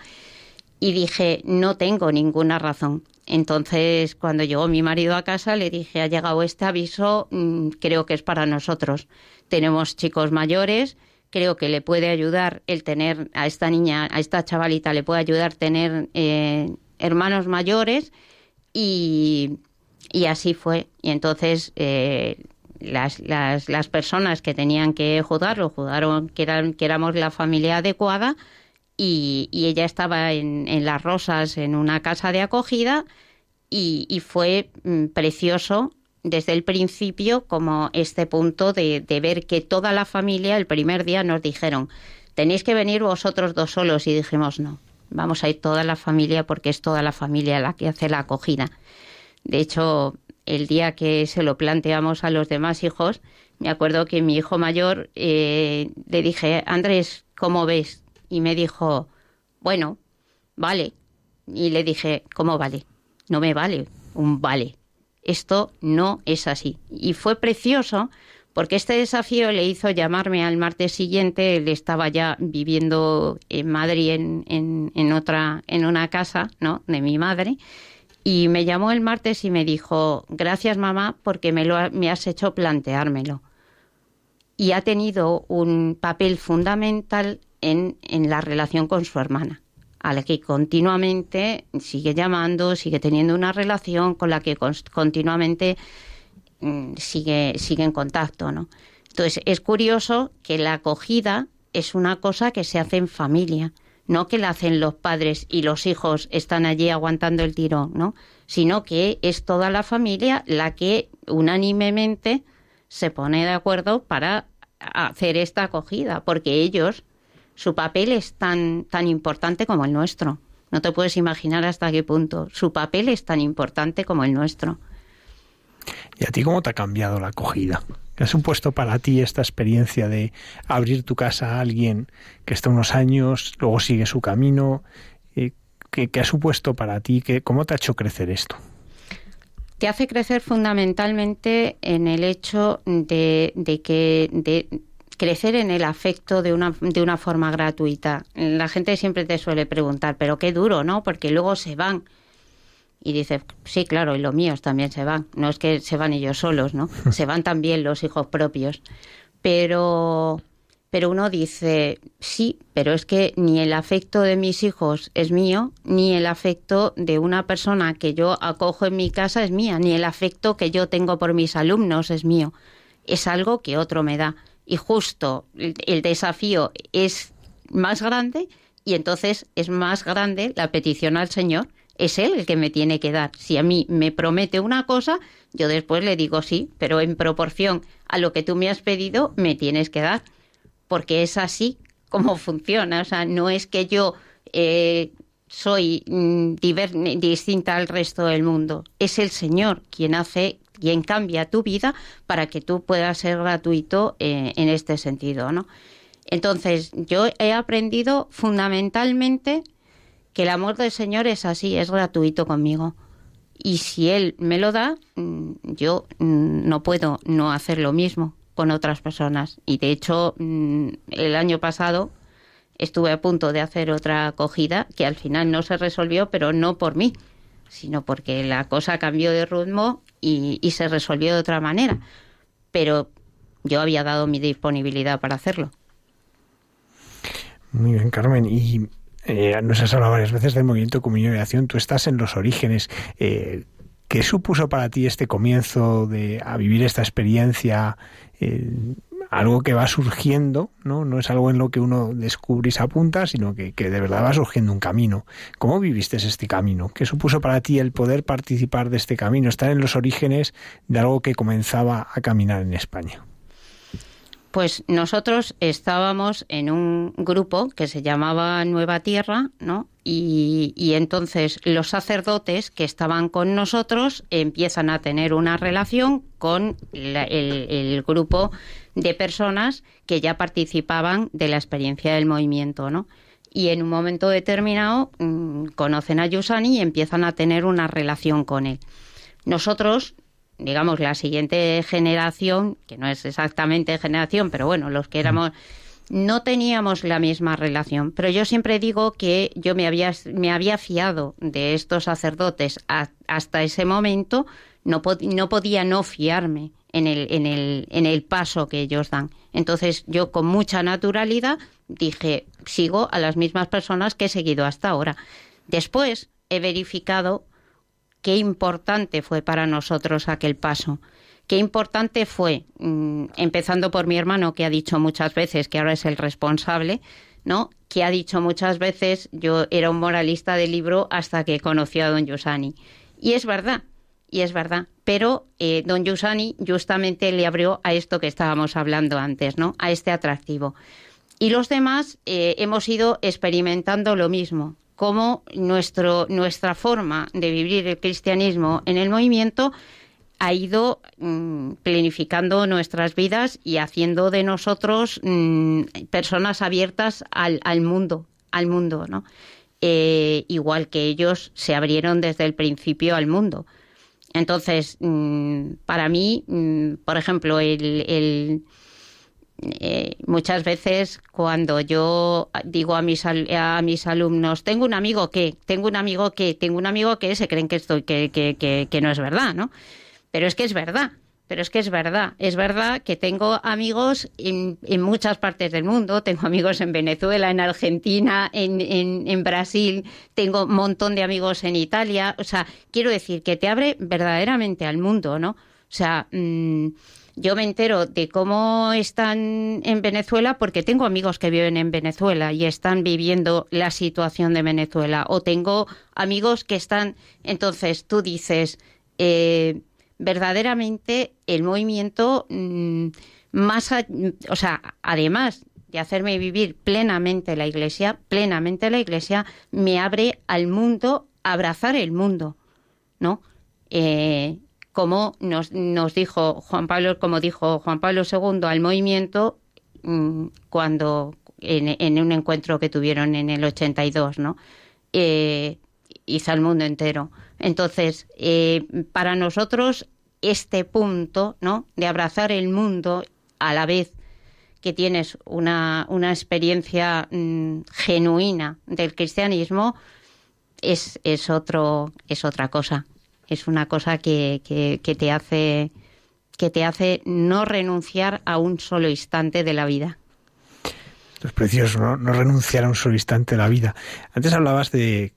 Y dije, no tengo ninguna razón. Entonces, cuando llegó mi marido a casa, le dije, ha llegado este aviso, mm, creo que es para nosotros. Tenemos chicos mayores, creo que le puede ayudar el tener a esta niña, a esta chavalita, le puede ayudar tener eh, hermanos mayores y, así fue. Y entonces eh, las, las, las, personas que tenían que juzgarlo juzgaron que, eran, que éramos la familia adecuada y, ella estaba en, en, Las Rosas en una casa de acogida y, y fue mm, precioso desde el principio como este punto de, de ver que toda la familia el primer día nos dijeron tenéis que venir vosotros dos solos y dijimos no vamos a ir toda la familia porque es toda la familia la que hace la acogida. De hecho, el día que se lo planteamos a los demás hijos, me acuerdo que mi hijo mayor eh, le dije, Andrés, ¿cómo ves? Y me dijo, bueno, vale. Y le dije, ¿cómo vale? No me vale un vale. Esto no es así. Y fue precioso porque este desafío le hizo llamarme al martes siguiente, él estaba ya viviendo en Madrid en, en, otra, en una casa, ¿no? de mi madre, y me llamó el martes y me dijo, gracias mamá, porque me, lo, me has hecho planteármelo. Y ha tenido un papel fundamental en, en la relación con su hermana a la que continuamente sigue llamando, sigue teniendo una relación con la que continuamente sigue, sigue en contacto, ¿no? Entonces, es curioso que la acogida es una cosa que se hace en familia, no que la hacen los padres y los hijos están allí aguantando el tirón, ¿no? Sino que es toda la familia la que unánimemente se pone de acuerdo para hacer esta acogida, porque ellos, su papel es tan, tan importante como el nuestro. No te puedes imaginar hasta qué punto. Su papel es tan importante como el nuestro. ¿Y a ti cómo te ha cambiado la acogida? ¿Qué ha supuesto para ti esta experiencia de abrir tu casa a alguien que está unos años, luego sigue su camino? ¿Qué, ha supuesto para ti? ¿Cómo te ha hecho crecer esto? Te hace crecer fundamentalmente en el hecho de, de que de crecer en el afecto de una, de una forma gratuita. La gente siempre te suele preguntar, pero qué duro, ¿no? Porque luego se van y dice, sí, claro, y los míos también se van. No es que se van ellos solos, ¿no? [LAUGHS] Se van también los hijos propios. Pero, pero uno dice, sí, pero es que ni el afecto de mis hijos es mío, ni el afecto de una persona que yo acojo en mi casa es mía, ni el afecto que yo tengo por mis alumnos es mío. Es algo que otro me da. Y justo el desafío es más grande y entonces es más grande la petición al Señor es él el que me tiene que dar. Si a mí me promete una cosa, yo después le digo sí, pero en proporción a lo que tú me has pedido, me tienes que dar. Porque es así como [LAUGHS] funciona. O sea, no es que yo eh, soy mm, distinta al resto del mundo. Es el Señor quien hace, quien cambia tu vida para que tú puedas ser gratuito eh, en este sentido, ¿no? Entonces, yo he aprendido fundamentalmente que el amor del Señor es así, es gratuito conmigo. Y si Él me lo da, mm, yo mm, no puedo no hacer lo mismo con otras personas. Y de hecho, mm, el año pasado estuve a punto de hacer otra acogida que al final no se resolvió, pero no por mí, sino porque la cosa cambió de ritmo y, se resolvió de otra manera. Pero yo había dado mi disponibilidad para hacerlo. Muy bien, Carmen. Eh, nos has hablado varias veces del movimiento comunión y acción. Tú estás en los orígenes. Eh, ¿Qué supuso para ti este comienzo de a vivir esta experiencia? Eh, algo que va surgiendo, ¿no? No es algo en lo que uno descubre y se apunta, sino que, que, de verdad va surgiendo un camino. ¿Cómo viviste este camino? ¿Qué supuso para ti el poder participar de este camino, estar en los orígenes de algo que comenzaba a caminar en España? Pues nosotros estábamos en un grupo que se llamaba Nueva Tierra, ¿no? Y, entonces los sacerdotes que estaban con nosotros empiezan a tener una relación con el, grupo de personas que ya participaban de la experiencia del movimiento, ¿no? Y en un momento determinado mm, conocen a Yusani y empiezan a tener una relación con él. Nosotros digamos, la siguiente generación, que no es exactamente generación, pero bueno, los que éramos, no teníamos la misma relación. Pero yo siempre digo que yo me había, me había fiado de estos sacerdotes hasta ese momento, no, no podía no fiarme en el, en, el, en el paso que ellos dan. Entonces yo con mucha naturalidad dije, sigo a las mismas personas que he seguido hasta ahora. Después he verificado qué importante fue para nosotros aquel paso. Qué importante fue, mm, empezando por mi hermano, que ha dicho muchas veces que ahora es el responsable, ¿no? Que ha dicho muchas veces, yo era un moralista del libro hasta que conoció a don Yusani. Y es verdad, y es verdad. Pero eh, don Yusani justamente le abrió a esto que estábamos hablando antes, ¿no? A este atractivo. Y los demás eh, hemos ido experimentando lo mismo cómo nuestro, nuestra forma de vivir el cristianismo en el movimiento ha ido mm, planificando nuestras vidas y haciendo de nosotros mm, personas abiertas al, al, mundo, al mundo, ¿no? Eh, igual que ellos se abrieron desde el principio al mundo. Entonces, mm, para mí, por ejemplo, el eh, muchas veces cuando yo digo a mis, a mis alumnos, tengo un amigo que, tengo un amigo que, tengo un amigo que, se creen que, estoy, que, que, que, no es verdad, ¿no? Pero es que es verdad. Pero es que es verdad, es verdad que tengo amigos en, en, muchas partes del mundo, tengo amigos en Venezuela, en Argentina, en, en, Brasil, tengo un montón de amigos en Italia, o sea, quiero decir que te abre verdaderamente al mundo, ¿no? O sea, mmm, yo me entero de cómo están en Venezuela porque tengo amigos que viven en Venezuela y están viviendo la situación de Venezuela. O tengo amigos que están. Entonces tú dices, eh, verdaderamente el movimiento mm, más. o sea, además de hacerme vivir plenamente la iglesia, plenamente la iglesia, me abre al mundo, abrazar el mundo, ¿no? Eh, como nos, nos dijo Juan Pablo, como dijo Juan Pablo II al movimiento mm, cuando en, un encuentro que tuvieron en el 82, ¿no? Eh, hizo al mundo entero. Entonces, eh, para nosotros este punto, ¿no? De abrazar el mundo a la vez que tienes una, una experiencia mm, genuina del cristianismo, es, es, otro, es otra cosa es una cosa que, que, te hace que te hace no renunciar a un solo instante de la vida. Es precioso, ¿no? no renunciar a un solo instante de la vida. Antes hablabas de,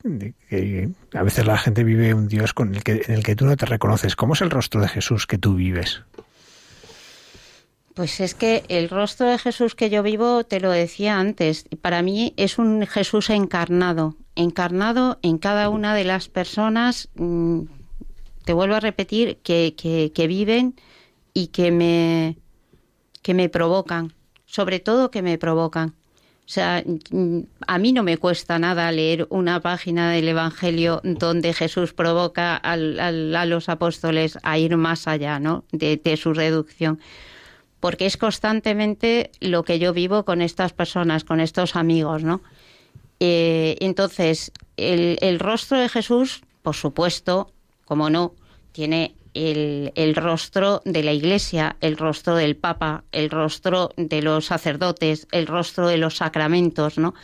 que a veces la gente vive un Dios con el que, en el que tú no te reconoces. ¿Cómo es el rostro de Jesús que tú vives? Pues es que el rostro de Jesús que yo vivo, te lo decía antes, para mí es un Jesús encarnado, encarnado en cada una de las personas mm, te vuelvo a repetir, que, que, viven y que me, que me provocan, sobre todo que me provocan. O sea, a mí no me cuesta nada leer una página del Evangelio donde Jesús provoca a los apóstoles a ir más allá ¿no? de, su reducción. Porque es constantemente lo que yo vivo con estas personas, con estos amigos, ¿no? Eh, entonces, el, el, rostro de Jesús, por supuesto, como no, tiene el, rostro de la Iglesia, el rostro del Papa, el rostro de los sacerdotes, el rostro de los sacramentos, ¿no?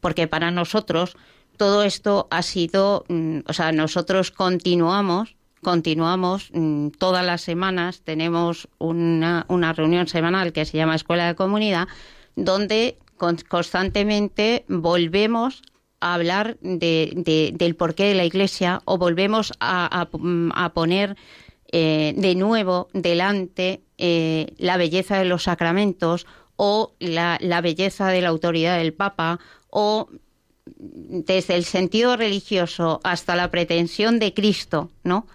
Porque para nosotros todo esto ha sido, mm, o sea, nosotros continuamos, continuamos mm, todas las semanas, tenemos una, una reunión semanal que se llama Escuela de Comunidad, donde constantemente volvemos a hablar de, del porqué de la Iglesia o volvemos a, poner eh, de nuevo delante eh, la belleza de los sacramentos o la, la belleza de la autoridad del Papa o desde el sentido religioso hasta la pretensión de Cristo, ¿no?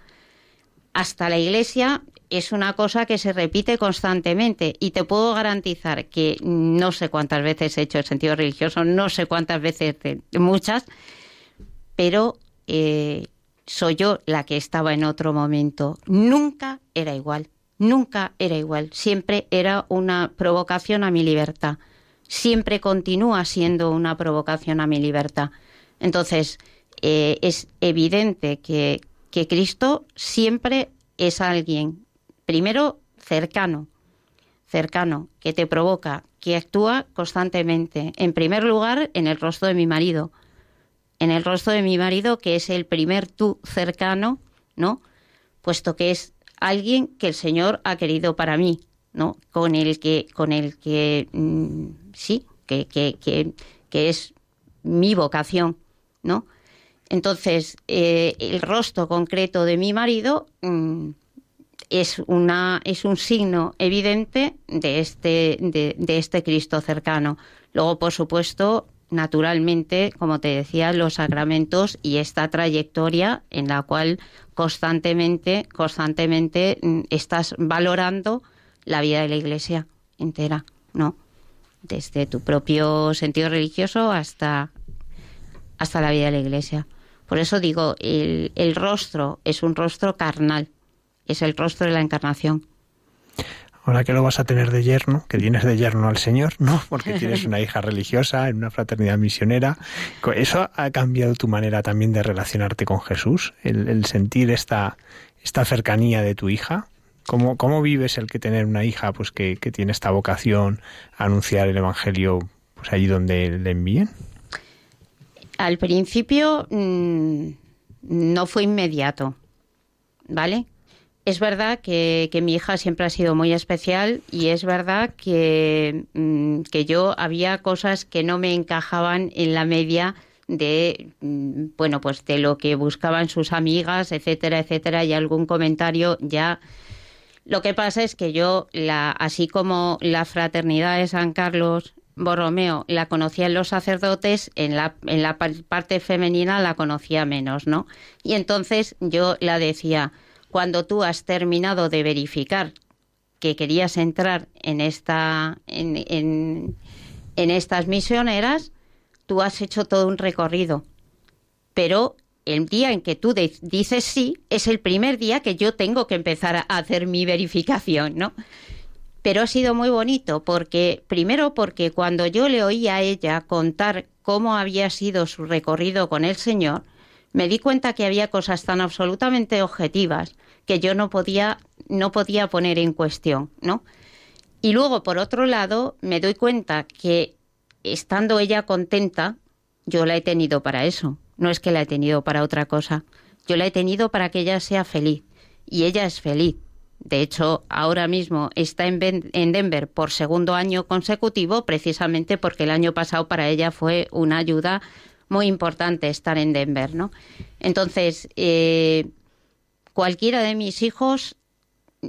Hasta la Iglesia es una cosa que se repite constantemente y te puedo garantizar que no sé cuántas veces he hecho el sentido religioso, no sé cuántas veces, muchas, pero eh, soy yo la que estaba en otro momento. Nunca era igual, nunca era igual, siempre era una provocación a mi libertad, siempre continúa siendo una provocación a mi libertad. Entonces, eh, es evidente que, que Cristo siempre es alguien primero cercano, cercano, que te provoca, que actúa constantemente. En primer lugar, en el rostro de mi marido. En el rostro de mi marido, que es el primer tú cercano, ¿no? Puesto que es alguien que el Señor ha querido para mí, ¿no? Con el que, con el que, mm, sí, que, que, que, es mi vocación, ¿no? Entonces, eh, el rostro concreto de mi marido mm, es, una, es un signo evidente de este, de, este Cristo cercano. Luego, por supuesto, naturalmente, como te decía, los sacramentos y esta trayectoria en la cual constantemente, constantemente mm, estás valorando la vida de la Iglesia entera, ¿no? Desde tu propio sentido religioso hasta, hasta la vida de la Iglesia. Por eso digo, el, el rostro es un rostro carnal, es el rostro de la encarnación. Ahora que lo vas a tener de yerno, que tienes de yerno al Señor, ¿no? [LAUGHS] Porque tienes una hija religiosa en una fraternidad misionera. ¿Eso ha cambiado tu manera también de relacionarte con Jesús? El, sentir esta, esta cercanía de tu hija. ¿Cómo, ¿Cómo, vives el que tener una hija pues que, tiene esta vocación a anunciar el Evangelio pues allí donde le envíen? Al principio mm, no fue inmediato, ¿vale? Es verdad que, mi hija siempre ha sido muy especial y es verdad que, mm, que yo había cosas que no me encajaban en la media de mm, bueno pues de lo que buscaban sus amigas etcétera etcétera y algún comentario ya lo que pasa es que yo la así como la fraternidad de San Carlos Borromeo la conocía en los sacerdotes, en la, en la parte femenina la conocía menos, ¿no? Y entonces yo la decía, cuando tú has terminado de verificar que querías entrar en esta en, en, estas misioneras, tú has hecho todo un recorrido. Pero el día en que tú dices sí es el primer día que yo tengo que empezar a hacer mi verificación, ¿no? Pero ha sido muy bonito porque, primero porque cuando yo le oí a ella contar cómo había sido su recorrido con el Señor, me di cuenta que había cosas tan absolutamente objetivas que yo no podía, no podía poner en cuestión, ¿no? Y luego, por otro lado, me doy cuenta que estando ella contenta, yo la he tenido para eso. No es que la he tenido para otra cosa. Yo la he tenido para que ella sea feliz. Y ella es feliz. De hecho, ahora mismo está en, en Denver por segundo año consecutivo, precisamente porque el año pasado para ella fue una ayuda muy importante estar en Denver, ¿no? Entonces, eh, cualquiera de mis hijos,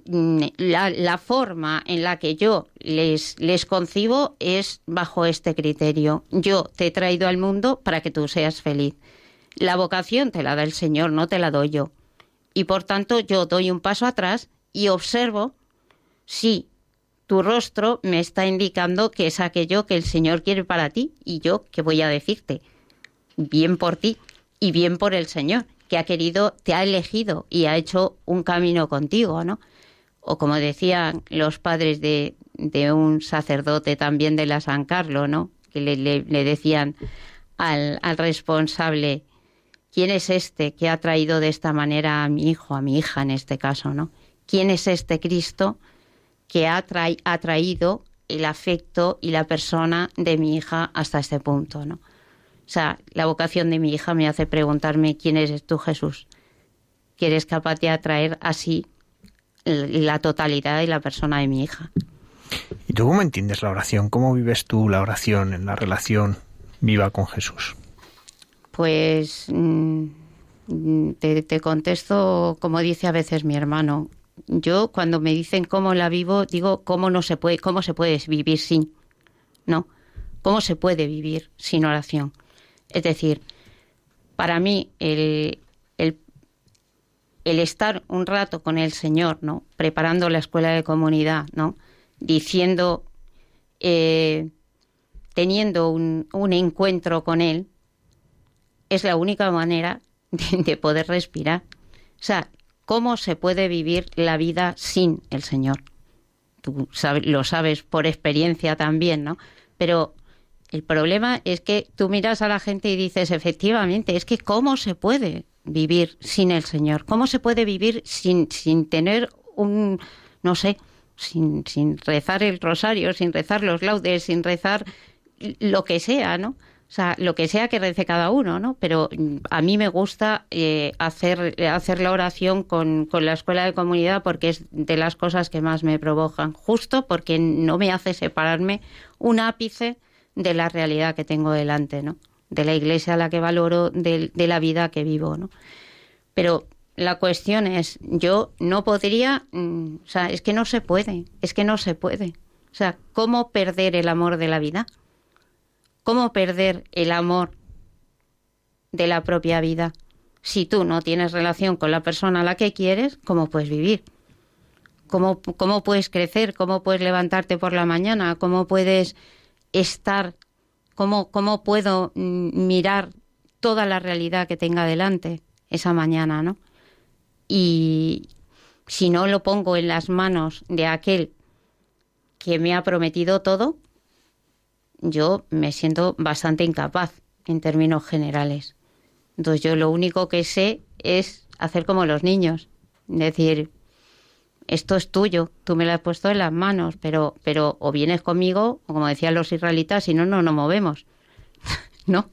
mm, la, forma en la que yo les, les concibo es bajo este criterio. Yo te he traído al mundo para que tú seas feliz. La vocación te la da el Señor, no te la doy yo. Y por tanto yo doy un paso atrás y observo si tu rostro me está indicando que es aquello que el Señor quiere para ti y yo que voy a decirte bien por ti y bien por el Señor, que ha querido, te ha elegido y ha hecho un camino contigo, ¿no? O como decían los padres de, de un sacerdote también de la San Carlos, ¿no? Que le, le, decían al, al, responsable, ¿quién es este que ha traído de esta manera a mi hijo, a mi hija en este caso, ¿no? ¿Quién es este Cristo que ha, ha traído el afecto y la persona de mi hija hasta este punto, ¿no? O sea, la vocación de mi hija me hace preguntarme quién eres tú, Jesús, que eres capaz de atraer así la totalidad de la persona de mi hija. ¿Y tú cómo entiendes la oración? ¿Cómo vives tú la oración en la relación viva con Jesús? Pues mm, te, te, contesto como dice a veces mi hermano. Yo cuando me dicen cómo la vivo, digo cómo no se puede, cómo se puede vivir sin, ¿no? ¿Cómo se puede vivir sin oración? Es decir, para mí el, estar un rato con el Señor, ¿no? Preparando la escuela de comunidad, ¿no? Diciendo, eh, teniendo un, encuentro con Él, es la única manera de, de poder respirar. O sea, ¿cómo se puede vivir la vida sin el Señor? Tú lo sabes por experiencia también, ¿no? Pero el problema es que tú miras a la gente y dices, efectivamente, es que ¿cómo se puede vivir sin el Señor? ¿Cómo se puede vivir sin, sin tener un, no sé, sin, sin rezar el rosario, sin rezar los laudes, sin rezar lo que sea, ¿no? O sea, lo que sea que rece cada uno, ¿no? Pero a mí me gusta eh, hacer, hacer la oración con, con, la escuela de comunidad porque es de las cosas que más me provocan, justo porque no me hace separarme un ápice de la realidad que tengo delante, ¿no? De la iglesia a la que valoro, de, de la vida que vivo, ¿no? Pero la cuestión es, yo no podría, mm, o sea, es que no se puede, es que no se puede. O sea, ¿cómo perder el amor de la vida? ¿Cómo perder el amor de la propia vida? Si tú no tienes relación con la persona a la que quieres, ¿cómo puedes vivir? ¿Cómo, cómo puedes crecer? ¿Cómo puedes levantarte por la mañana? ¿Cómo puedes estar, cómo, cómo puedo mm, mirar toda la realidad que tenga delante esa mañana, ¿no? Y si no lo pongo en las manos de aquel que me ha prometido todo, yo me siento bastante incapaz en términos generales. Entonces yo lo único que sé es hacer como los niños, decir, esto es tuyo, tú me lo has puesto en las manos, pero, pero o vienes conmigo, o como decían los israelitas, si no, no nos movemos. [LAUGHS] ¿No?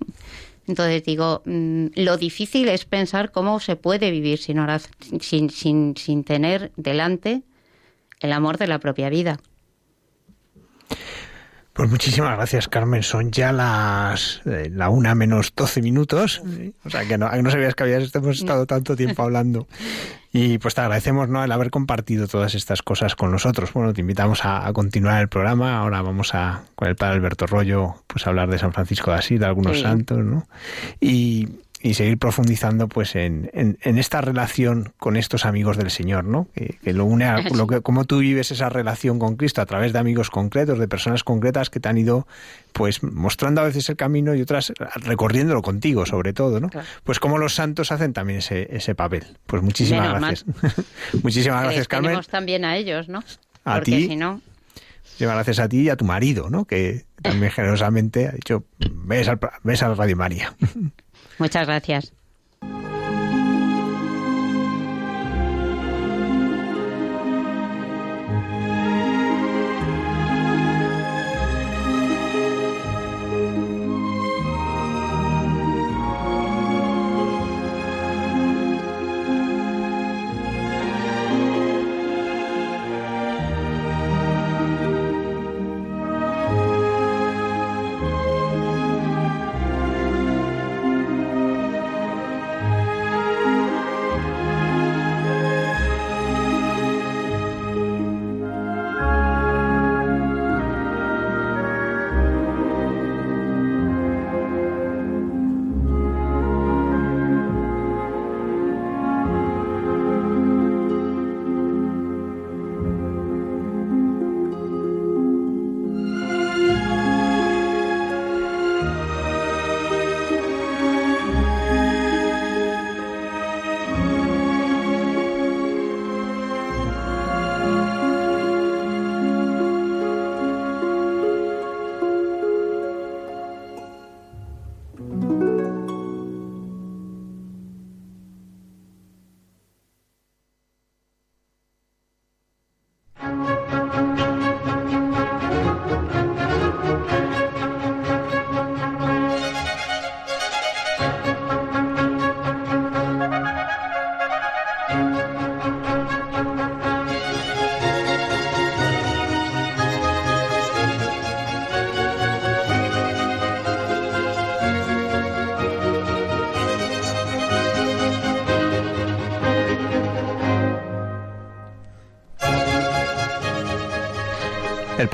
Entonces digo, mm, lo difícil es pensar cómo se puede vivir sin, sin, sin, sin tener delante el amor de la propia vida. Pues muchísimas gracias, Carmen. Son ya las eh, la una menos doce minutos. O sea, que no, no sabías que habías estado tanto tiempo hablando. Y pues te agradecemos ¿no? el haber compartido todas estas cosas con nosotros. Bueno, te invitamos a, a, continuar el programa. Ahora vamos a, con el padre Alberto Rollo, pues a hablar de San Francisco de Asís, de algunos sí. santos, ¿no? Y, y seguir profundizando pues en, en, en, esta relación con estos amigos del Señor, ¿no? Que, que lo une a lo que, cómo tú vives esa relación con Cristo a través de amigos concretos, de personas concretas que te han ido pues mostrando a veces el camino y otras recorriéndolo contigo, sobre todo, ¿no? Claro. Pues como los santos hacen también ese, ese papel. Pues muchísimas gracias. [LAUGHS] muchísimas gracias, Carmen. también a ellos, ¿no? A Porque ti. si no Muchísimas gracias a ti y a tu marido, ¿no? Que también generosamente ha dicho, ves al, ves al Radio María. [LAUGHS] Muchas gracias.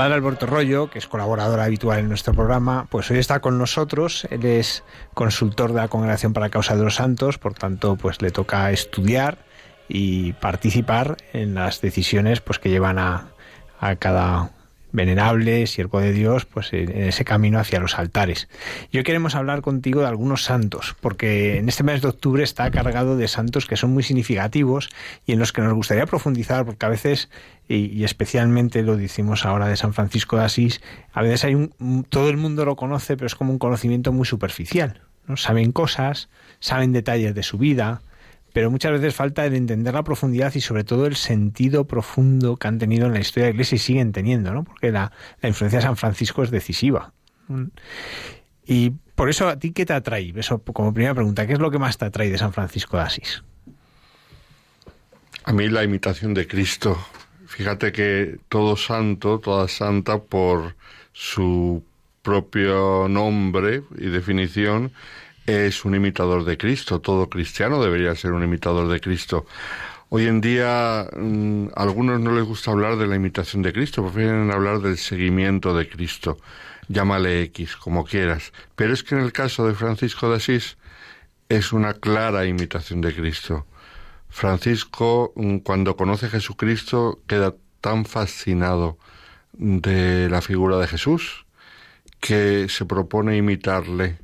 Padre Alberto Rollo, que es colaborador habitual en nuestro programa, pues hoy está con nosotros. Él es consultor de la Congregación para la Causa de los Santos, por tanto, pues le toca estudiar y participar en las decisiones pues que llevan a, a cada venerable, siervo de Dios, pues en ese camino hacia los altares. Y hoy queremos hablar contigo de algunos santos, porque en este mes de octubre está cargado de santos que son muy significativos y en los que nos gustaría profundizar, porque a veces, y, especialmente lo decimos ahora de San Francisco de Asís, a veces hay un, todo el mundo lo conoce, pero es como un conocimiento muy superficial. ¿no? Saben cosas, saben detalles de su vida, pero muchas veces falta el entender la profundidad y sobre todo el sentido profundo que han tenido en la historia de la Iglesia y siguen teniendo, ¿no? Porque la, influencia de San Francisco es decisiva. Y por eso, ¿a ti qué te atrae? Eso como primera pregunta, ¿qué es lo que más te atrae de San Francisco de Asís? A mí la imitación de Cristo. Fíjate que todo santo, toda santa, por su propio nombre y definición, es un imitador de Cristo. Todo cristiano debería ser un imitador de Cristo. Hoy en día mm, a algunos no les gusta hablar de la imitación de Cristo, prefieren hablar del seguimiento de Cristo. Llámale X, como quieras. Pero es que en el caso de Francisco de Asís es una clara imitación de Cristo. Francisco, mm, cuando conoce a Jesucristo, queda tan fascinado de la figura de Jesús que se propone imitarle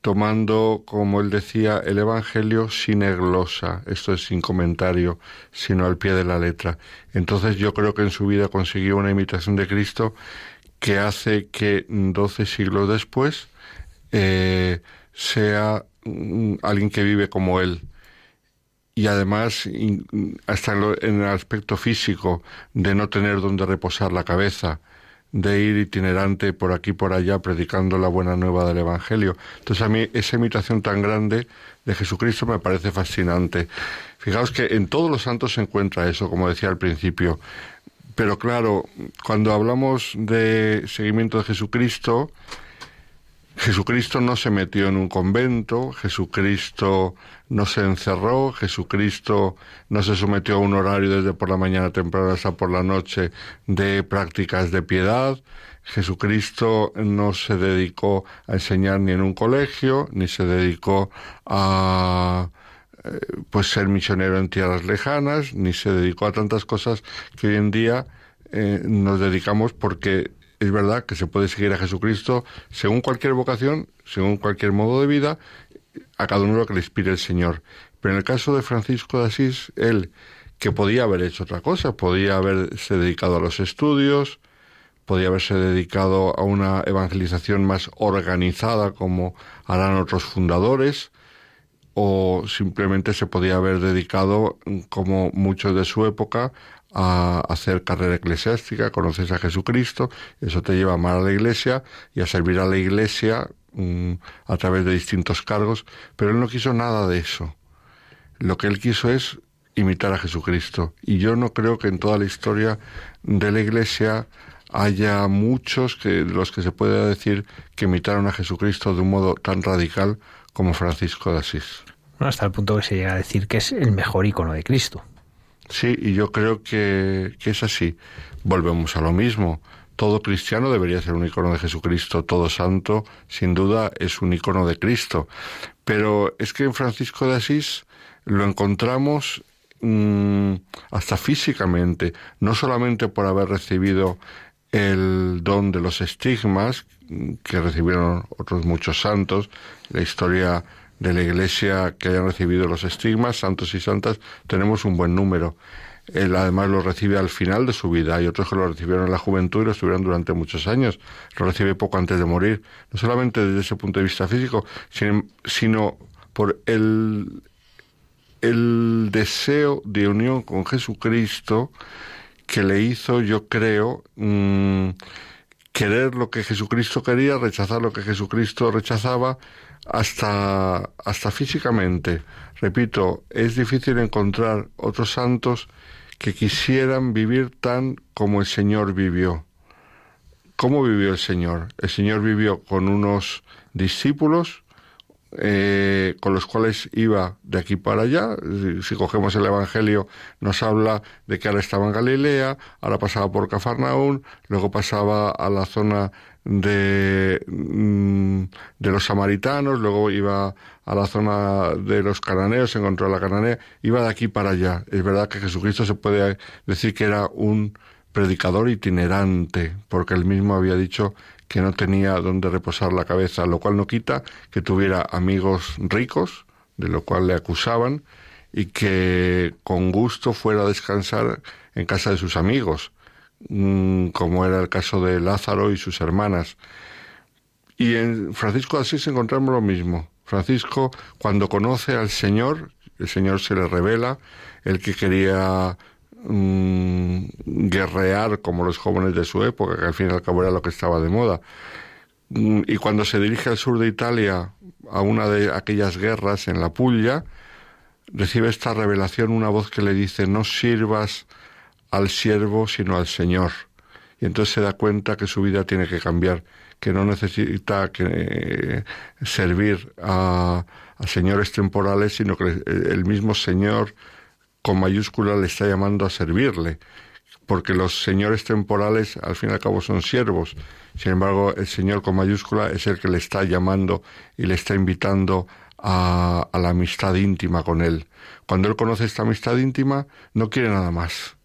tomando, como él decía, el Evangelio sin eglosa, esto es sin comentario, sino al pie de la letra. Entonces yo creo que en su vida consiguió una imitación de Cristo que hace que doce siglos después eh, sea mm, alguien que vive como él. Y además, hasta en el aspecto físico, de no tener donde reposar la cabeza, de ir itinerante por aquí por allá predicando la buena nueva del Evangelio. Entonces a mí esa imitación tan grande de Jesucristo me parece fascinante. Fijaos que en todos los santos se encuentra eso, como decía al principio. Pero claro, cuando hablamos de seguimiento de Jesucristo, Jesucristo no se metió en un convento, Jesucristo no se encerró, Jesucristo no se sometió a un horario desde por la mañana temprano hasta por la noche de prácticas de piedad, Jesucristo no se dedicó a enseñar ni en un colegio, ni se dedicó a eh, pues ser misionero en tierras lejanas, ni se dedicó a tantas cosas que hoy en día eh, nos dedicamos porque es verdad que se puede seguir a Jesucristo según cualquier vocación, según cualquier modo de vida, a cada uno lo que le inspire el Señor. Pero en el caso de Francisco de Asís, él, que podía haber hecho otra cosa, podía haberse dedicado a los estudios, podía haberse dedicado a una evangelización más organizada como harán otros fundadores, o simplemente se podía haber dedicado, como muchos de su época, a hacer carrera eclesiástica, conoces a Jesucristo, eso te lleva a amar a la iglesia y a servir a la iglesia mm, a través de distintos cargos, pero él no quiso nada de eso. Lo que él quiso es imitar a Jesucristo. Y yo no creo que en toda la historia de la iglesia haya muchos que los que se pueda decir que imitaron a Jesucristo de un modo tan radical como Francisco de Asís. hasta el punto que se llega a decir que es el mejor icono de Cristo. Sí, y yo creo que, es así. Volvemos a lo mismo. Todo cristiano debería ser un icono de Jesucristo, todo santo, sin duda, es un icono de Cristo. Pero es que en Francisco de Asís lo encontramos mm, hasta físicamente, no solamente por haber recibido el don de los estigmas que recibieron otros muchos santos, la historia de la Iglesia que hayan recibido los estigmas, santos y santas, tenemos un buen número. Él además lo recibe al final de su vida. Hay otros que lo recibieron en la juventud y lo estuvieron durante muchos años. Lo recibe poco antes de morir. No solamente desde ese punto de vista físico, sino, por el, el deseo de unión con Jesucristo que le hizo, yo creo, mm, querer lo que Jesucristo quería, rechazar lo que Jesucristo rechazaba hasta, hasta físicamente. Repito, es difícil encontrar otros santos que quisieran vivir tan como el Señor vivió. ¿Cómo vivió el Señor? El Señor vivió con unos discípulos, eh, con los cuales iba de aquí para allá. Si, cogemos el Evangelio, nos habla de que ahora estaba en Galilea, ahora pasaba por Cafarnaún, luego pasaba a la zona de, mm, de los samaritanos, luego iba a la zona de los cananeos, encontró a la cananea, iba de aquí para allá. Es verdad que Jesucristo se puede decir que era un predicador itinerante, porque él mismo había dicho que no tenía donde reposar la cabeza, lo cual no quita que tuviera amigos ricos, de lo cual le acusaban, y que con gusto fuera a descansar en casa de sus amigos, como era el caso de Lázaro y sus hermanas. Y en Francisco de Asís encontramos lo mismo. Francisco, cuando conoce al Señor, el Señor se le revela, el que quería Mm, guerrear como los jóvenes de su época, que al fin y al cabo era lo que estaba de moda. Mm, y cuando se dirige al sur de Italia a una de aquellas guerras en la Puglia, recibe esta revelación, una voz que le dice, no sirvas al siervo, sino al Señor. Y entonces se da cuenta que su vida tiene que cambiar, que no necesita que, eh, servir a, a señores temporales, sino que el mismo Señor con mayúscula le está llamando a servirle, porque los señores temporales al fin y al cabo son siervos. Sin embargo, el Señor con mayúscula es el que le está llamando y le está invitando a, a, la amistad íntima con Él. Cuando Él conoce esta amistad íntima, no quiere nada más.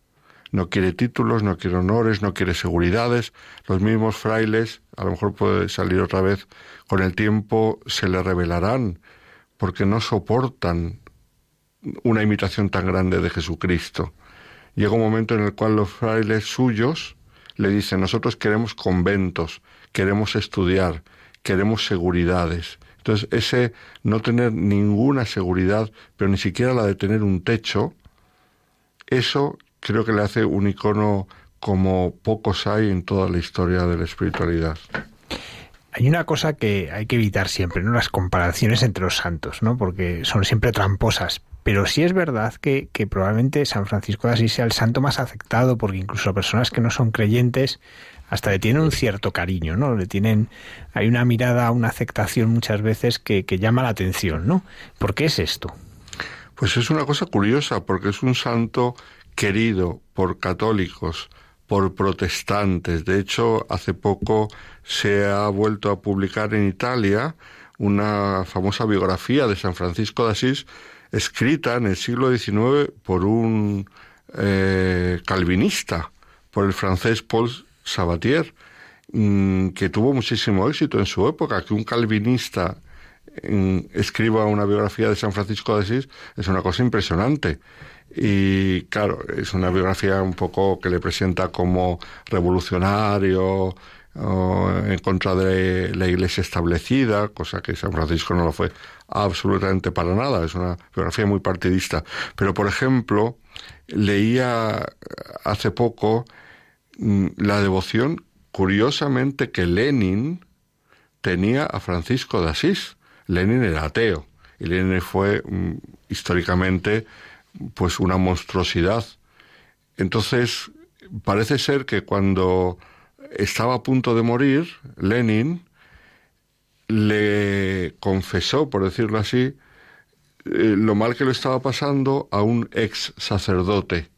No quiere títulos, no quiere honores, no quiere seguridades. Los mismos frailes, a lo mejor puede salir otra vez, con el tiempo se le revelarán, porque no soportan una imitación tan grande de Jesucristo. Llega un momento en el cual los frailes suyos le dicen, nosotros queremos conventos, queremos estudiar, queremos seguridades. Entonces, ese no tener ninguna seguridad, pero ni siquiera la de tener un techo, eso creo que le hace un icono como pocos hay en toda la historia de la espiritualidad. Hay una cosa que hay que evitar siempre, ¿no? Las comparaciones entre los santos, ¿no? Porque son siempre tramposas. Pero sí es verdad que, que probablemente San Francisco de Asís sea el santo más aceptado, porque incluso personas que no son creyentes hasta le tienen un cierto cariño, ¿no? Le tienen, hay una mirada, una aceptación muchas veces que, que llama la atención, ¿no? ¿Por qué es esto? Pues es una cosa curiosa, porque es un santo querido por católicos, por protestantes. De hecho, hace poco se ha vuelto a publicar en Italia una famosa biografía de San Francisco de Asís escrita en el siglo XIX por un eh, calvinista, por el francés Paul Sabatier, mm, que tuvo muchísimo éxito en su época, que un calvinista mm, escriba una biografía de San Francisco de Asís es una cosa impresionante. Y claro, es una biografía un poco que le presenta como revolucionario, en contra de la iglesia establecida, cosa que San Francisco no lo fue absolutamente para nada, es una biografía muy partidista. Pero, por ejemplo, leía hace poco mm, la devoción, curiosamente, que Lenin tenía a Francisco de Asís. Lenin era ateo y Lenin fue mm, históricamente pues una monstruosidad. Entonces, parece ser que cuando estaba a punto de morir, Lenin le confesó, por decirlo así, eh, lo mal que lo estaba pasando a un ex sacerdote.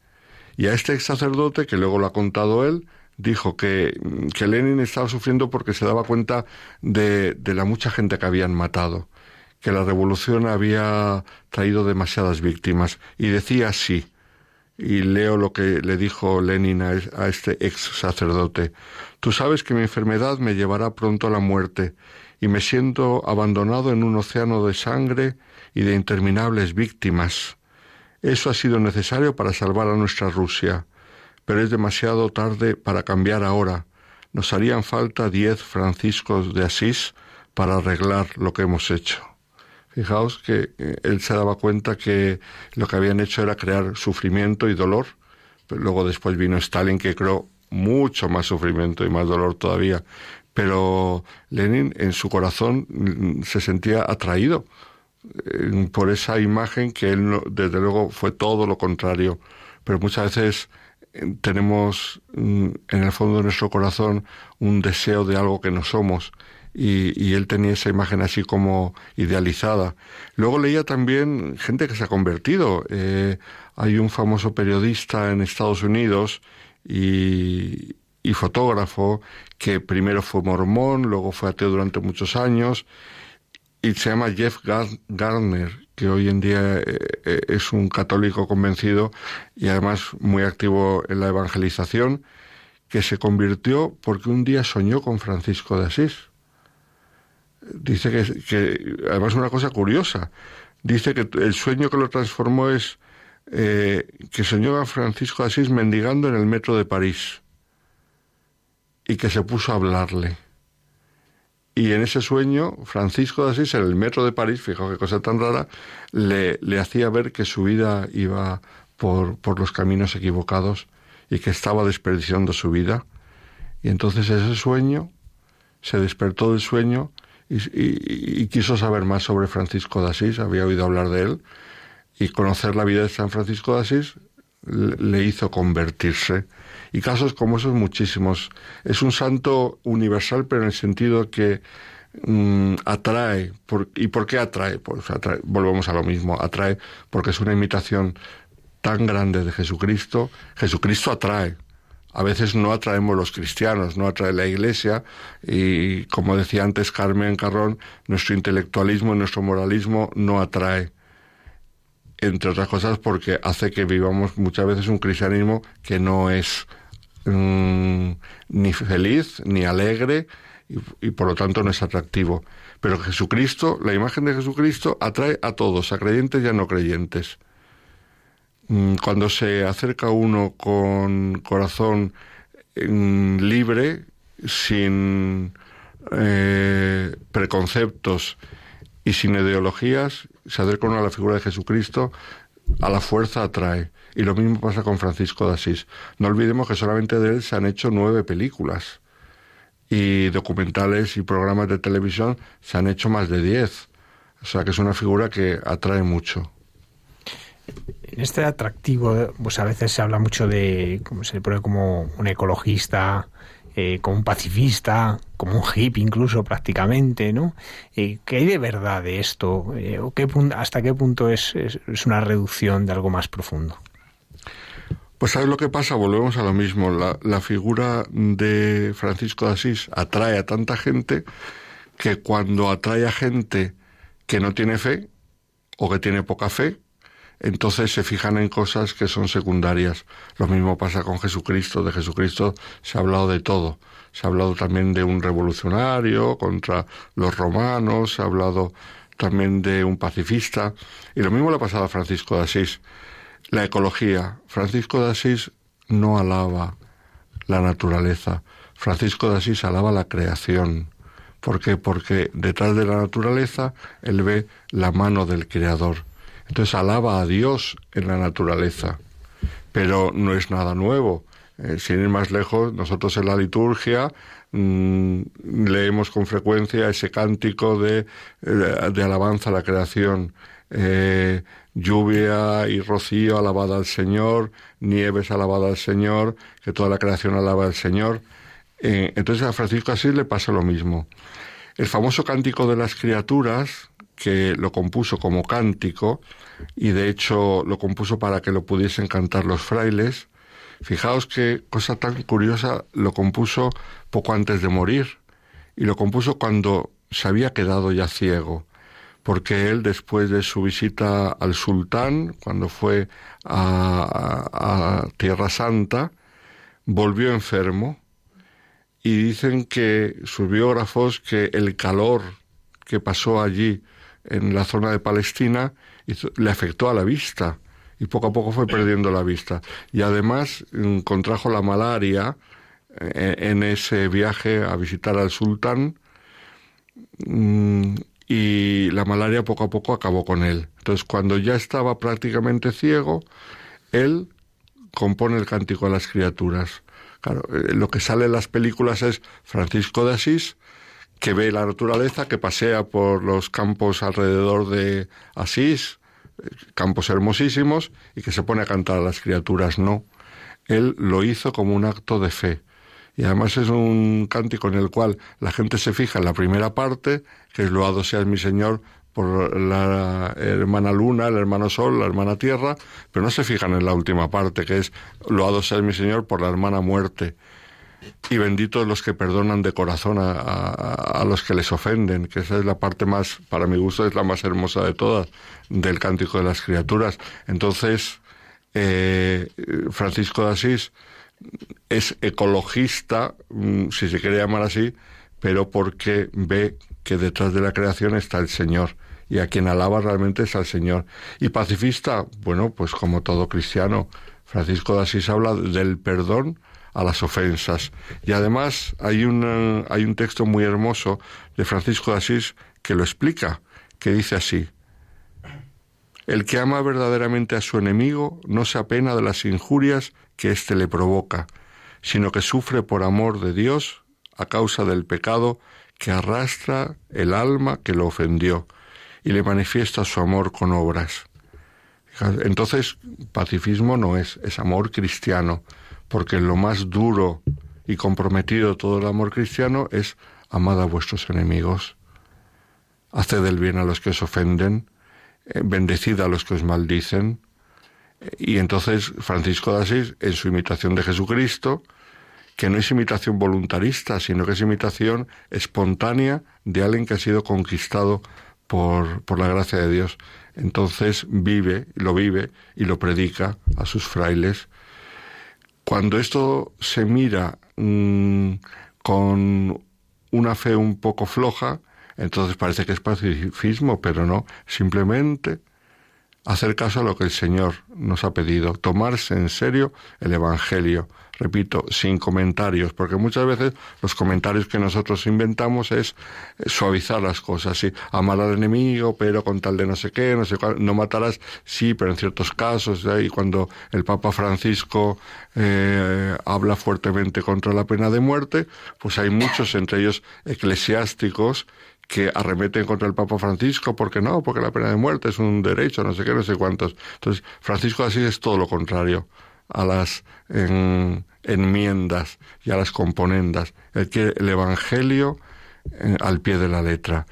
Y a este ex sacerdote, que luego lo ha contado él, dijo que, que Lenin estaba sufriendo porque se daba cuenta de, de la mucha gente que habían matado, que la revolución había traído demasiadas víctimas. Y decía así, y leo lo que le dijo Lenin a, este ex sacerdote. Tú sabes que mi enfermedad me llevará pronto a la muerte y me siento abandonado en un océano de sangre y de interminables víctimas. Eso ha sido necesario para salvar a nuestra Rusia, pero es demasiado tarde para cambiar ahora. Nos harían falta diez franciscos de Asís para arreglar lo que hemos hecho. Fijaos que eh, él se daba cuenta que lo que habían hecho era crear sufrimiento y dolor. Pero luego después vino Stalin que creó mucho más sufrimiento y más dolor todavía. Pero Lenin en su corazón mm, se sentía atraído eh, por esa imagen que él desde luego fue todo lo contrario. Pero muchas veces eh, tenemos mm, en el fondo de nuestro corazón un deseo de algo que no somos y, él tenía esa imagen así como idealizada. Luego leía también gente que se ha convertido. Eh, hay un famoso periodista en Estados Unidos y, fotógrafo que primero fue mormón, luego fue ateo durante muchos años y se llama Jeff Garner, que hoy en día eh, eh, es un católico convencido y además muy activo en la evangelización, que se convirtió porque un día soñó con Francisco de Asís dice que, además una cosa curiosa, dice que el sueño que lo transformó es eh, que soñó a Francisco de Asís mendigando en el metro de París y que se puso a hablarle. Y en ese sueño, Francisco de Asís, en el metro de París, fijaos qué cosa tan rara, le, le hacía ver que su vida iba por, por los caminos equivocados y que estaba desperdiciando su vida. Y entonces ese sueño, se despertó del sueño y, quiso saber más sobre Francisco de Asís, había oído hablar de él, y conocer la vida de San Francisco de Asís le hizo convertirse. Y casos como esos muchísimos. Es un santo universal, pero en el sentido que mm, atrae. ¿Y por qué atrae? Pues atrae, volvemos a lo mismo. Atrae porque es una imitación tan grande de Jesucristo. Jesucristo atrae a veces no atraemos los cristianos, no atrae la iglesia y como decía antes Carmen Carrón, nuestro intelectualismo y nuestro moralismo no atrae, entre otras cosas porque hace que vivamos muchas veces un cristianismo que no es mm, ni feliz ni alegre y por lo tanto no es atractivo. Pero Jesucristo, la imagen de Jesucristo atrae a todos, a creyentes y a no creyentes. Mm, cuando se acerca uno con corazón mm, libre, sin eh, preconceptos y sin ideologías, se acerca uno a la figura de Jesucristo, a la fuerza atrae. Y lo mismo pasa con Francisco de Asís. No olvidemos que solamente de él se han hecho nueve películas. Y documentales y programas de televisión se han hecho más de diez. O sea que es una figura que atrae mucho en este atractivo, pues a veces se habla mucho de, como se le pone como un ecologista, eh, como un pacifista, como un hippie incluso prácticamente, ¿no? Eh, ¿Qué hay de verdad de esto? Eh, ¿o qué, ¿Hasta qué punto es, es, una reducción de algo más profundo? Pues ¿sabes lo que pasa? Volvemos a lo mismo. La, la figura de Francisco de Asís atrae a tanta gente que cuando atrae a gente que no tiene fe o que tiene poca fe, entonces se fijan en cosas que son secundarias. Lo mismo pasa con Jesucristo. De Jesucristo se ha hablado de todo. Se ha hablado también de un revolucionario contra los romanos, se ha hablado también de un pacifista. Y lo mismo le ha pasado a Francisco de Asís. La ecología. Francisco de Asís no alaba la naturaleza. Francisco de Asís alaba la creación. ¿Por qué? Porque detrás de la naturaleza él ve la mano del Creador entonces alaba a Dios en la naturaleza, pero no es nada nuevo. Eh, sin ir más lejos, nosotros en la liturgia mm, leemos con frecuencia ese cántico de, eh, de alabanza a la creación. Eh, lluvia y rocío alabada al Señor, nieves alabada al Señor, que toda la creación alaba al Señor. entonces a Francisco Asís le pasa lo mismo. El famoso cántico de las criaturas, que lo compuso como cántico y de hecho lo compuso para que lo pudiesen cantar los frailes. Fijaos qué cosa tan curiosa, lo compuso poco antes de morir y lo compuso cuando se había quedado ya ciego, porque él después de su visita al sultán, cuando fue a, a Tierra Santa, volvió enfermo y dicen que sus biógrafos que el calor que pasó allí en la zona de Palestina le afectó a la vista y poco a poco fue perdiendo la vista. Y además mm, contrajo la malaria eh, en ese viaje a visitar al sultán mm, y la malaria poco a poco acabó con él. Entonces cuando ya estaba prácticamente ciego, él compone el cántico de las criaturas. Claro, eh, lo que sale en las películas es Francisco de Asís que ve la naturaleza, que pasea por los campos alrededor de Asís, campos hermosísimos, y que se pone a cantar a las criaturas. No, él lo hizo como un acto de fe. Y además es un cántico en el cual la gente se fija en la primera parte, que es loado seas mi Señor por la hermana luna, el hermano sol, la hermana tierra, pero no se fijan en la última parte, que es loado seas mi Señor por la hermana muerte. Y benditos los que perdonan de corazón a, los que les ofenden, que esa es la parte más, para mi gusto, es la más hermosa de todas, del cántico de las criaturas. Entonces, eh, Francisco de Asís es ecologista, mm, si se quiere llamar así, pero porque ve que detrás de la creación está el Señor y a quien alaba realmente es al Señor. Y pacifista, bueno, pues como todo cristiano, Francisco de Asís habla del perdón a las ofensas. Y además hay, un hay un texto muy hermoso de Francisco de Asís que lo explica, que dice así, el que ama verdaderamente a su enemigo no se apena de las injurias que éste le provoca, sino que sufre por amor de Dios a causa del pecado que arrastra el alma que lo ofendió y le manifiesta su amor con obras. Entonces, pacifismo no es, es amor cristiano, porque lo más duro y comprometido de todo el amor cristiano es amad a vuestros enemigos, haced el bien a los que os ofenden, eh, bendecida a los que os maldicen. Y entonces Francisco de Asís, en su imitación de Jesucristo, que no es imitación voluntarista, sino que es imitación espontánea de alguien que ha sido conquistado por, por la gracia de Dios. Entonces vive, lo vive y lo predica a sus frailes. Cuando esto se mira mm, con una fe un poco floja, entonces parece que es pacifismo, pero no, simplemente hacer caso a lo que el Señor nos ha pedido, tomarse en serio el Evangelio, repito, sin comentarios, porque muchas veces los comentarios que nosotros inventamos es suavizar las cosas, sí, amar al enemigo, pero con tal de no sé qué, no sé cuál, no matarás, sí, pero en ciertos casos, y cuando el Papa Francisco eh, habla fuertemente contra la pena de muerte, pues hay muchos, entre ellos eclesiásticos, que arremeten contra el Papa Francisco, porque no, porque la pena de muerte es un derecho, no sé qué, no sé cuántos. Entonces, Francisco así es todo lo contrario a las enmiendas y a las componendas. Él quiere el Evangelio eh, al pie de la letra,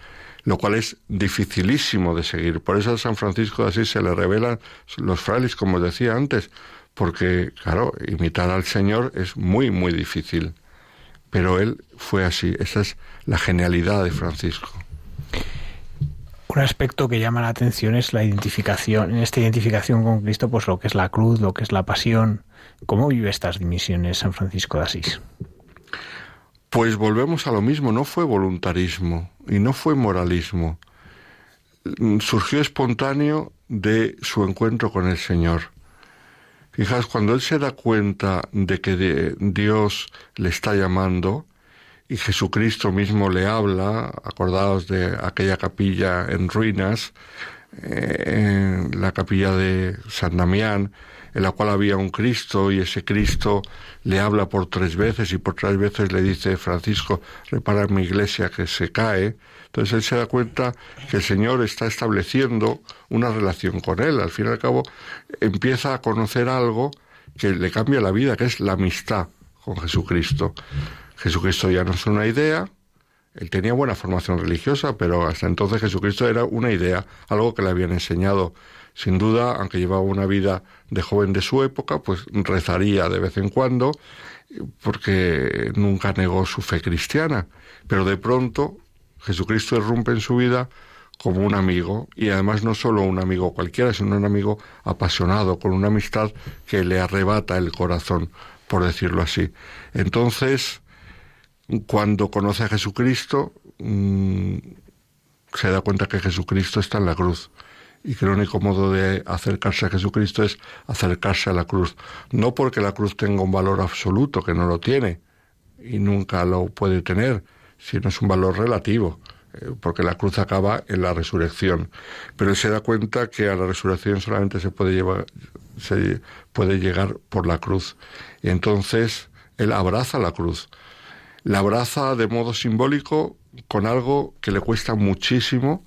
lo cual es dificilísimo de seguir. Por eso a San Francisco de Asís se le revelan los frailes, como decía antes, porque, claro, imitar al Señor es muy, muy difícil. Pero él fue así, esa es la genialidad de Francisco. Un aspecto que llama la atención es la identificación, en esta identificación con Cristo, pues lo que es la cruz, lo que es la pasión. ¿Cómo vive estas dimisiones San Francisco de Asís? Pues volvemos a lo mismo, no fue voluntarismo y no fue moralismo. Surgió espontáneo de su encuentro con el Señor. Fijaos, cuando él se da cuenta de que Dios le está llamando y Jesucristo mismo le habla, acordaos de aquella capilla en ruinas, eh, la capilla de San Damián, en la cual había un Cristo y ese Cristo le habla por tres veces y por tres veces le dice, Francisco, repara mi iglesia que se cae. Entonces él se da cuenta que el Señor está estableciendo una relación con él. Al fin y al cabo empieza a conocer algo que le cambia la vida, que es la amistad con Jesucristo. Jesucristo ya no es una idea, él tenía buena formación religiosa, pero hasta entonces Jesucristo era una idea, algo que le habían enseñado. Sin duda, aunque llevaba una vida de joven de su época, pues rezaría de vez en cuando, porque nunca negó su fe cristiana. Pero de pronto Jesucristo irrumpe en su vida como un amigo, y además no solo un amigo cualquiera, sino un amigo apasionado, con una amistad que le arrebata el corazón, por decirlo así. Entonces, cuando conoce a Jesucristo, mm, se da cuenta que Jesucristo está en la cruz y que el único modo de acercarse a Jesucristo es acercarse a la cruz. No porque la cruz tenga un valor absoluto, que no lo tiene y nunca lo puede tener, sino es un valor relativo, eh, porque la cruz acaba en la resurrección. Pero él se da cuenta que a la resurrección solamente se puede, llevar, se puede llegar por la cruz. Y entonces él abraza la cruz la abraza de modo simbólico con algo que le cuesta muchísimo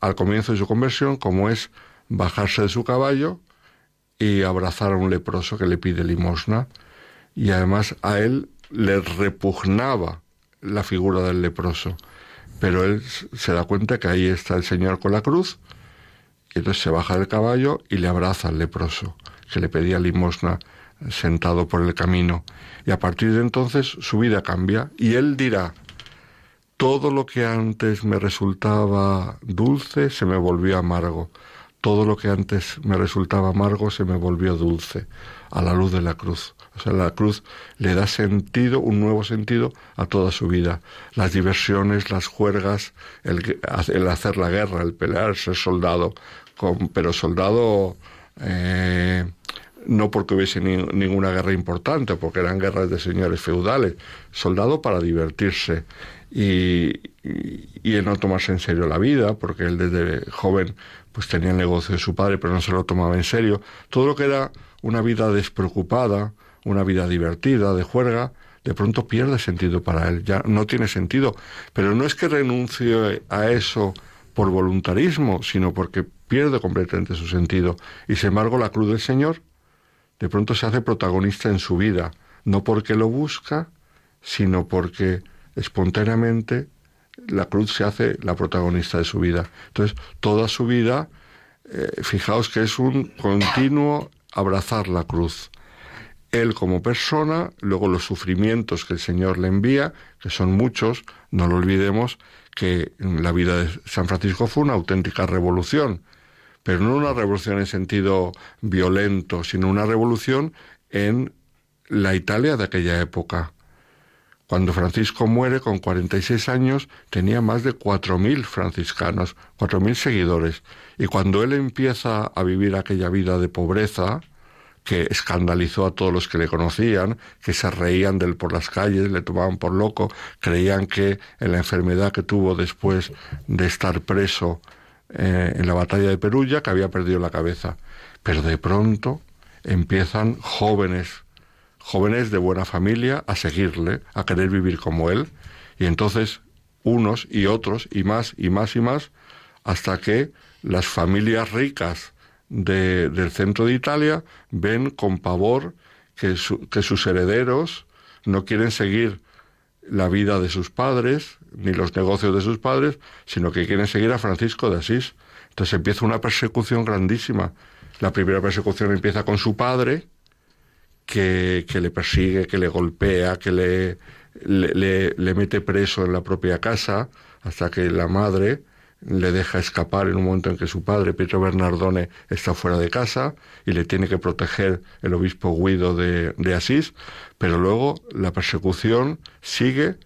al comienzo de su conversión, como es bajarse de su caballo y abrazar a un leproso que le pide limosna. Y además a él le repugnaba la figura del leproso. Pero él se da cuenta que ahí está el Señor con la cruz, y entonces se baja del caballo y le abraza al leproso, que le pedía limosna sentado por el camino. Y a partir de entonces su vida cambia y él dirá, todo lo que antes me resultaba dulce se me volvió amargo. Todo lo que antes me resultaba amargo se me volvió dulce a la luz de la cruz. O sea, la cruz le da sentido, un nuevo sentido a toda su vida. Las diversiones, las juergas, el, hacer la guerra, el pelear, ser soldado, pero soldado eh, no porque hubiese ninguna guerra importante, porque eran guerras de señores feudales, soldado para divertirse y, y, no tomarse en serio la vida, porque él desde joven pues tenía el negocio de su padre, pero no se lo tomaba en serio. Todo lo que era una vida despreocupada, una vida divertida, de juerga, de pronto pierde sentido para él, ya no tiene sentido. Pero no es que renuncie a eso por voluntarismo, sino porque pierde completamente su sentido. Y sin embargo, la cruz del Señor de pronto se hace protagonista en su vida, no porque lo busca, sino porque espontáneamente la cruz se hace la protagonista de su vida. Entonces, toda su vida, eh, fijaos que es un continuo abrazar la cruz. Él como persona, luego los sufrimientos que el Señor le envía, que son muchos, no lo olvidemos, que la vida de San Francisco fue una auténtica revolución pero no una revolución en sentido violento, sino una revolución en la Italia de aquella época. Cuando Francisco muere con 46 años tenía más de 4.000 franciscanos, 4.000 seguidores. Y cuando él empieza a vivir aquella vida de pobreza, que escandalizó a todos los que le conocían, que se reían de él por las calles, le tomaban por loco, creían que en la enfermedad que tuvo después de estar preso eh, en la batalla de Perulla que había perdido la cabeza. Pero de pronto empiezan jóvenes, jóvenes de buena familia, a seguirle, a querer vivir como él. Y entonces unos y otros, y más y más y más, hasta que las familias ricas del centro de Italia ven con pavor que, sus herederos no quieren seguir la vida de sus padres, ni los negocios de sus padres, sino que quieren seguir a Francisco de Asís. Entonces empieza una persecución grandísima. La primera persecución empieza con su padre, que, que le persigue, que le golpea, que le, le, mete preso en la propia casa, hasta que la madre le deja escapar en un momento en que su padre, Pietro Bernardone, está fuera de casa y le tiene que proteger el obispo Guido de, de Asís, pero luego la persecución sigue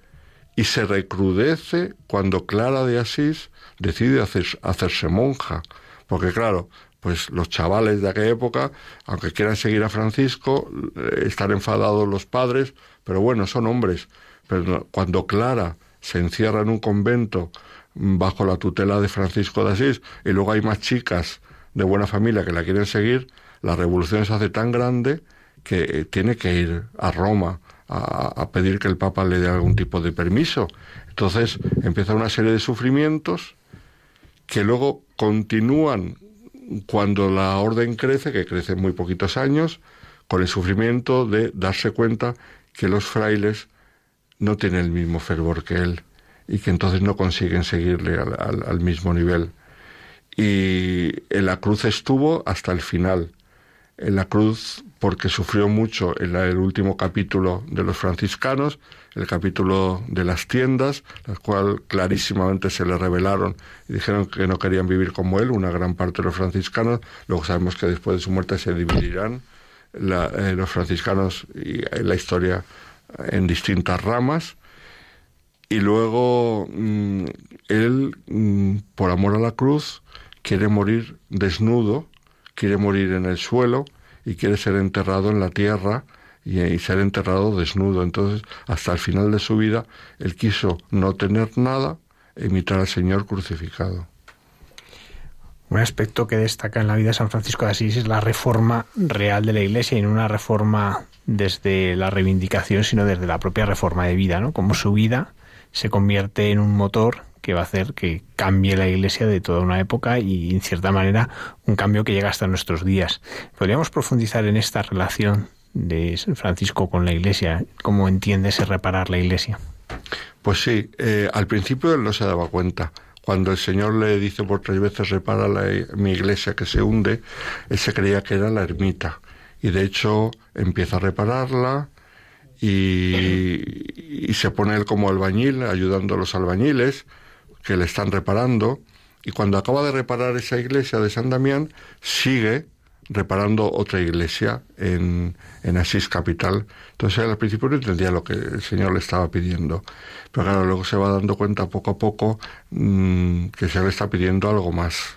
y se recrudece cuando Clara de Asís decide hacerse monja. Porque claro, pues los chavales de aquella época, aunque quieran seguir a Francisco, están enfadados los padres, pero bueno, son hombres. Pero cuando Clara se encierra en un convento bajo la tutela de Francisco de Asís y luego hay más chicas de buena familia que la quieren seguir, la revolución se hace tan grande que tiene que ir a Roma a, pedir que el Papa le dé algún tipo de permiso. Entonces empieza una serie de sufrimientos que luego continúan cuando la orden crece, que crece en muy poquitos años, con el sufrimiento de darse cuenta que los frailes no tienen el mismo fervor que él y que entonces no consiguen seguirle al, al mismo nivel. Y en la cruz estuvo hasta el final. En la cruz porque sufrió mucho en el último capítulo de los franciscanos, el capítulo de las tiendas, las cuales clarísimamente se le revelaron y dijeron que no querían vivir como él, una gran parte de los franciscanos. Luego sabemos que después de su muerte se dividirán eh, los franciscanos y la historia en distintas ramas. Y luego mm, él, mm, por amor a la cruz, quiere morir desnudo, quiere morir en el suelo, y quiere ser enterrado en la tierra y, ser enterrado desnudo. Entonces, hasta el final de su vida, él quiso no tener nada e imitar al Señor crucificado. Un aspecto que destaca en la vida de San Francisco de Asís es la reforma real de la Iglesia y no una reforma desde la reivindicación, sino desde la propia reforma de vida, ¿no? Como su vida se convierte en un motor que va a hacer que cambie la Iglesia de toda una época y, en cierta manera, un cambio que llega hasta nuestros días. ¿Podríamos profundizar en esta relación de Francisco con la Iglesia. ¿Cómo entiende ese reparar la Iglesia? Pues sí, eh, al principio él no se daba cuenta. Cuando el Señor le dice por tres veces repara mi iglesia que se hunde, él se creía que era la ermita. Y de hecho empieza a repararla y, se pone él como albañil, ayudando a los albañiles que le están reparando. Y cuando acaba de reparar esa iglesia de San Damián, sigue reparando otra iglesia en, en Asís capital. Entonces él al principio no entendía lo que el Señor le estaba pidiendo. Pero claro, luego se va dando cuenta poco a poco mm, que se le está pidiendo algo más.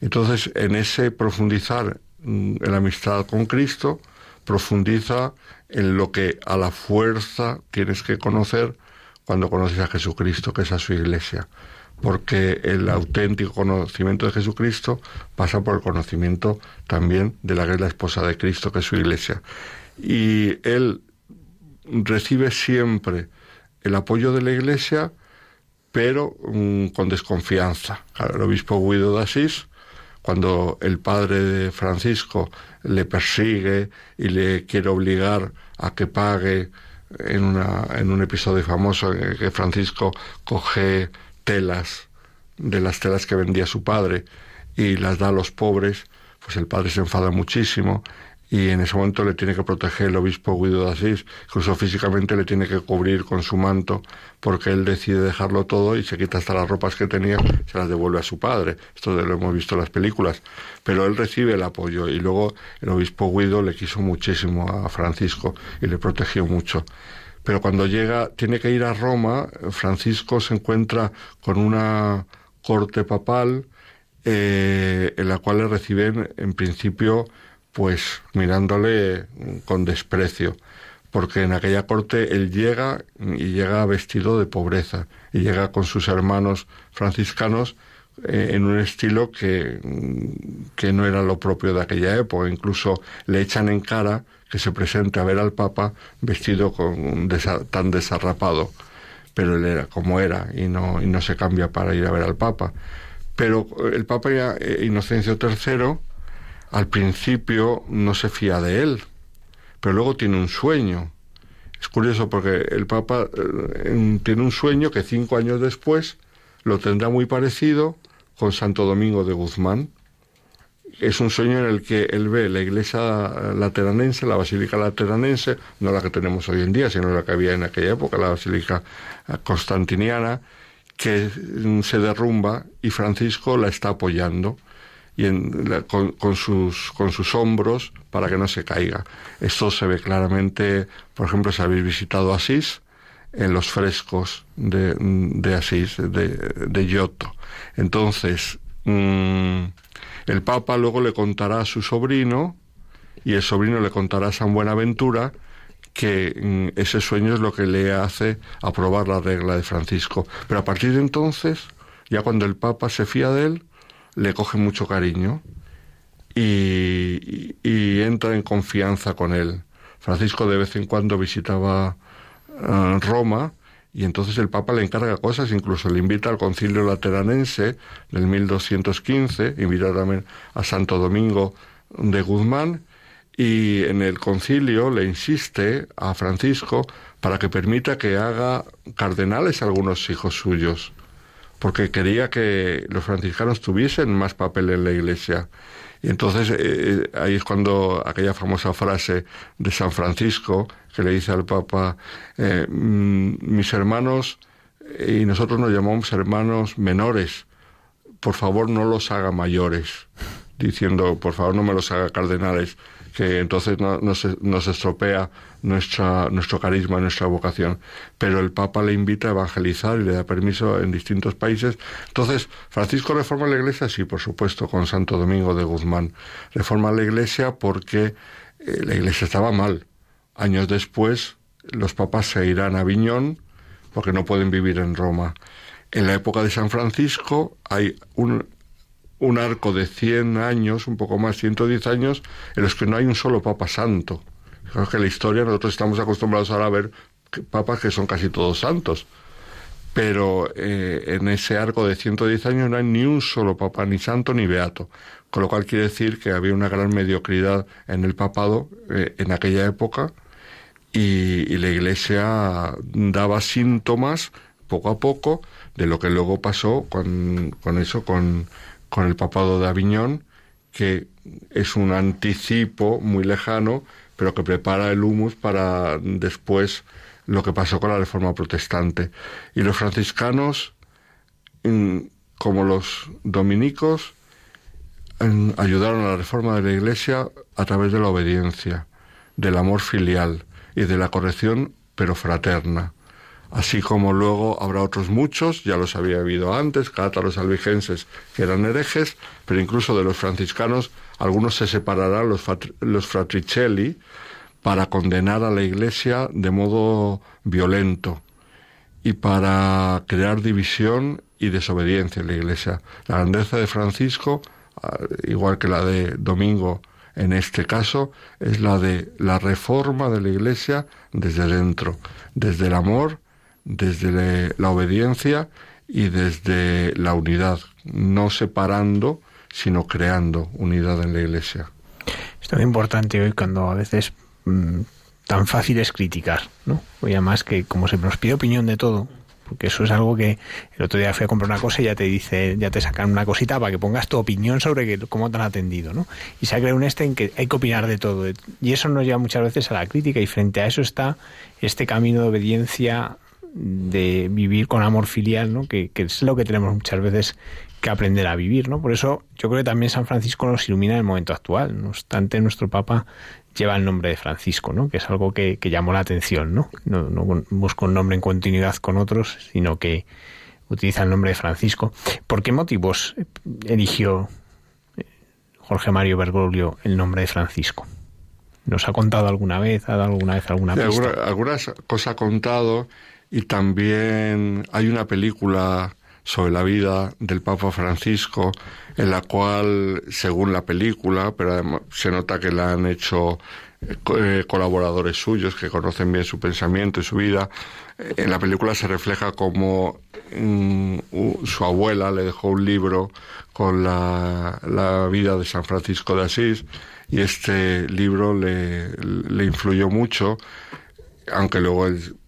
Entonces, en ese profundizar mm, en la amistad con Cristo, profundiza en lo que a la fuerza tienes que conocer cuando conoces a Jesucristo, que es a su iglesia porque el auténtico conocimiento de Jesucristo pasa por el conocimiento también de la que es la esposa de Cristo, que es su iglesia. Y él recibe siempre el apoyo de la iglesia, pero mm, con desconfianza. el obispo Guido de Asís, cuando el padre de Francisco le persigue y le quiere obligar a que pague en, una, en un episodio famoso que Francisco coge telas, de las telas que vendía su padre, y las da a los pobres, pues el padre se enfada muchísimo y en ese momento le tiene que proteger el obispo Guido de Asís, incluso físicamente le tiene que cubrir con su manto, porque él decide dejarlo todo y se quita hasta las ropas que tenía, se las devuelve a su padre. Esto lo hemos visto en las películas. Pero él recibe el apoyo y luego el obispo Guido le quiso muchísimo a Francisco y le protegió mucho pero cuando llega, tiene que ir a Roma, Francisco se encuentra con una corte papal eh, en la cual le reciben, en principio, pues mirándole con desprecio, porque en aquella corte él llega y llega vestido de pobreza, y llega con sus hermanos franciscanos eh, en un estilo que, que no era lo propio de aquella época, incluso le echan en cara que se presente a ver al Papa vestido con tan desarrapado, pero él era como era y no, y no se cambia para ir a ver al Papa. Pero el Papa eh, Inocencio III al principio no se fía de él, pero luego tiene un sueño. Es curioso porque el Papa eh, tiene un sueño que cinco años después lo tendrá muy parecido con Santo Domingo de Guzmán, es un sueño en el que él ve la iglesia lateranense, la basílica lateranense, no la que tenemos hoy en día, sino la que había en aquella época, la basílica constantiniana, que se derrumba y Francisco la está apoyando y con, sus, con sus hombros para que no se caiga. Esto se ve claramente, por ejemplo, si habéis visitado Asís, en los frescos de, de Asís, de, de Giotto. Entonces, mm, el Papa luego le contará a su sobrino y el sobrino le contará a San Buenaventura que mm, ese sueño es lo que le hace aprobar la regla de Francisco. Pero a partir de entonces, ya cuando el Papa se fía de él, le coge mucho cariño y, entra en confianza con él. Francisco de vez en cuando visitaba eh, Roma y entonces el Papa le encarga cosas, incluso le invita al concilio lateranense del 1215, invita también a Santo Domingo de Guzmán, y en el concilio le insiste a Francisco para que permita que haga cardenales algunos hijos suyos, porque quería que los franciscanos tuviesen más papel en la iglesia. Y entonces eh, eh, ahí es cuando aquella famosa frase de San Francisco que le dice al Papa, eh, mm, mis hermanos y nosotros nos llamamos hermanos menores, por favor no los haga mayores, diciendo, por favor no me los haga cardenales, que entonces no, nos, estropea nuestra, nuestro carisma, nuestra vocación. Pero el Papa le invita a evangelizar y le da permiso en distintos países. Entonces, ¿Francisco reforma la iglesia? Sí, por supuesto, con Santo Domingo de Guzmán. Reforma la iglesia porque eh, la iglesia estaba mal. Años después, los papas se irán a Aviñón porque no pueden vivir en Roma. En la época de San Francisco hay un un arco de 100 años, un poco más, 110 años, en los que no hay un solo papa santo. Que la historia nosotros estamos acostumbrados ahora a ver papas que son casi todos santos. pero eh, en ese arco de 110 años no hay ni un solo papa, ni santo ni beato, con lo cual quiere decir que había una gran mediocridad en el papado eh, en aquella época y, la Iglesia daba síntomas poco a poco de lo que luego pasó con, con eso, con, con el papado de Aviñón, que es un anticipo muy lejano, pero que prepara el humus para después lo que pasó con la reforma protestante. Y los franciscanos, como los dominicos, ayudaron a la reforma de la Iglesia a través de la obediencia, del amor filial y de la corrección, pero fraterna. Así como luego habrá otros muchos, ya los había habido antes, cátaros albigenses que eran herejes, pero incluso de los franciscanos algunos se separarán, los, los fratricelli, para condenar a la Iglesia de modo violento y para crear división y desobediencia en la Iglesia. La grandeza de Francisco, ah, igual que la de Domingo en este caso, es la de la reforma de la Iglesia desde dentro, desde el amor, desde la obediencia y desde la unidad, no separando, sino creando unidad en la Iglesia. Es muy importante hoy cuando a veces Mm, tan fácil es criticar, ¿no? Hoy además que como se nos pide opinión de todo, porque eso es algo que el otro día fui a comprar una cosa y ya te dice, ya te sacan una cosita para que pongas tu opinión sobre que, cómo te han atendido, ¿no? Y se ha creado un este en que hay que opinar de todo. Y eso nos lleva muchas veces a la crítica y frente a eso está este camino de obediencia de vivir con amor filial, ¿no? Que, que es lo que tenemos muchas veces que aprender a vivir, ¿no? Por eso yo creo que también San Francisco nos ilumina en el momento actual. No obstante, nuestro Papa lleva el nombre de Francisco, ¿no? Que es algo que, llamó la atención, ¿no? ¿no? ¿no? busca un nombre en continuidad con otros, sino que utiliza el nombre de Francisco. ¿Por qué motivos eligió eh, Jorge Mario Bergoglio el nombre de Francisco? ¿Nos ha contado alguna vez? ¿Ha dado alguna vez alguna pista? algunas cosas ha contado y también hay una película sobre la vida del Papa Francisco, en la cual, según la película, pero se nota que la han hecho eh, colaboradores suyos que conocen bien su pensamiento y su vida. Eh, en la película se refleja como mm, su abuela le dejó un libro con la, la, vida de San Francisco de Asís y este libro le, le influyó mucho, aunque luego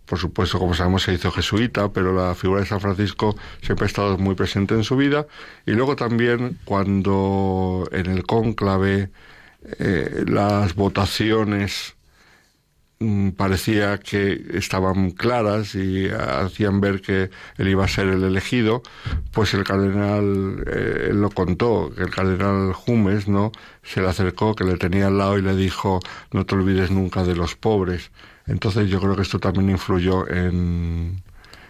por supuesto, como sabemos, se hizo jesuita, pero la figura de San Francisco siempre ha estado muy presente en su vida. Y luego también cuando en el cónclave eh, las votaciones mm, parecía que estaban claras y hacían ver que él iba a ser el elegido, pues el cardenal eh, lo contó, que el cardenal Jumes, ¿no? Se le acercó, que le tenía al lado y le dijo, no te olvides nunca de los pobres. Entonces yo creo que esto también influyó en,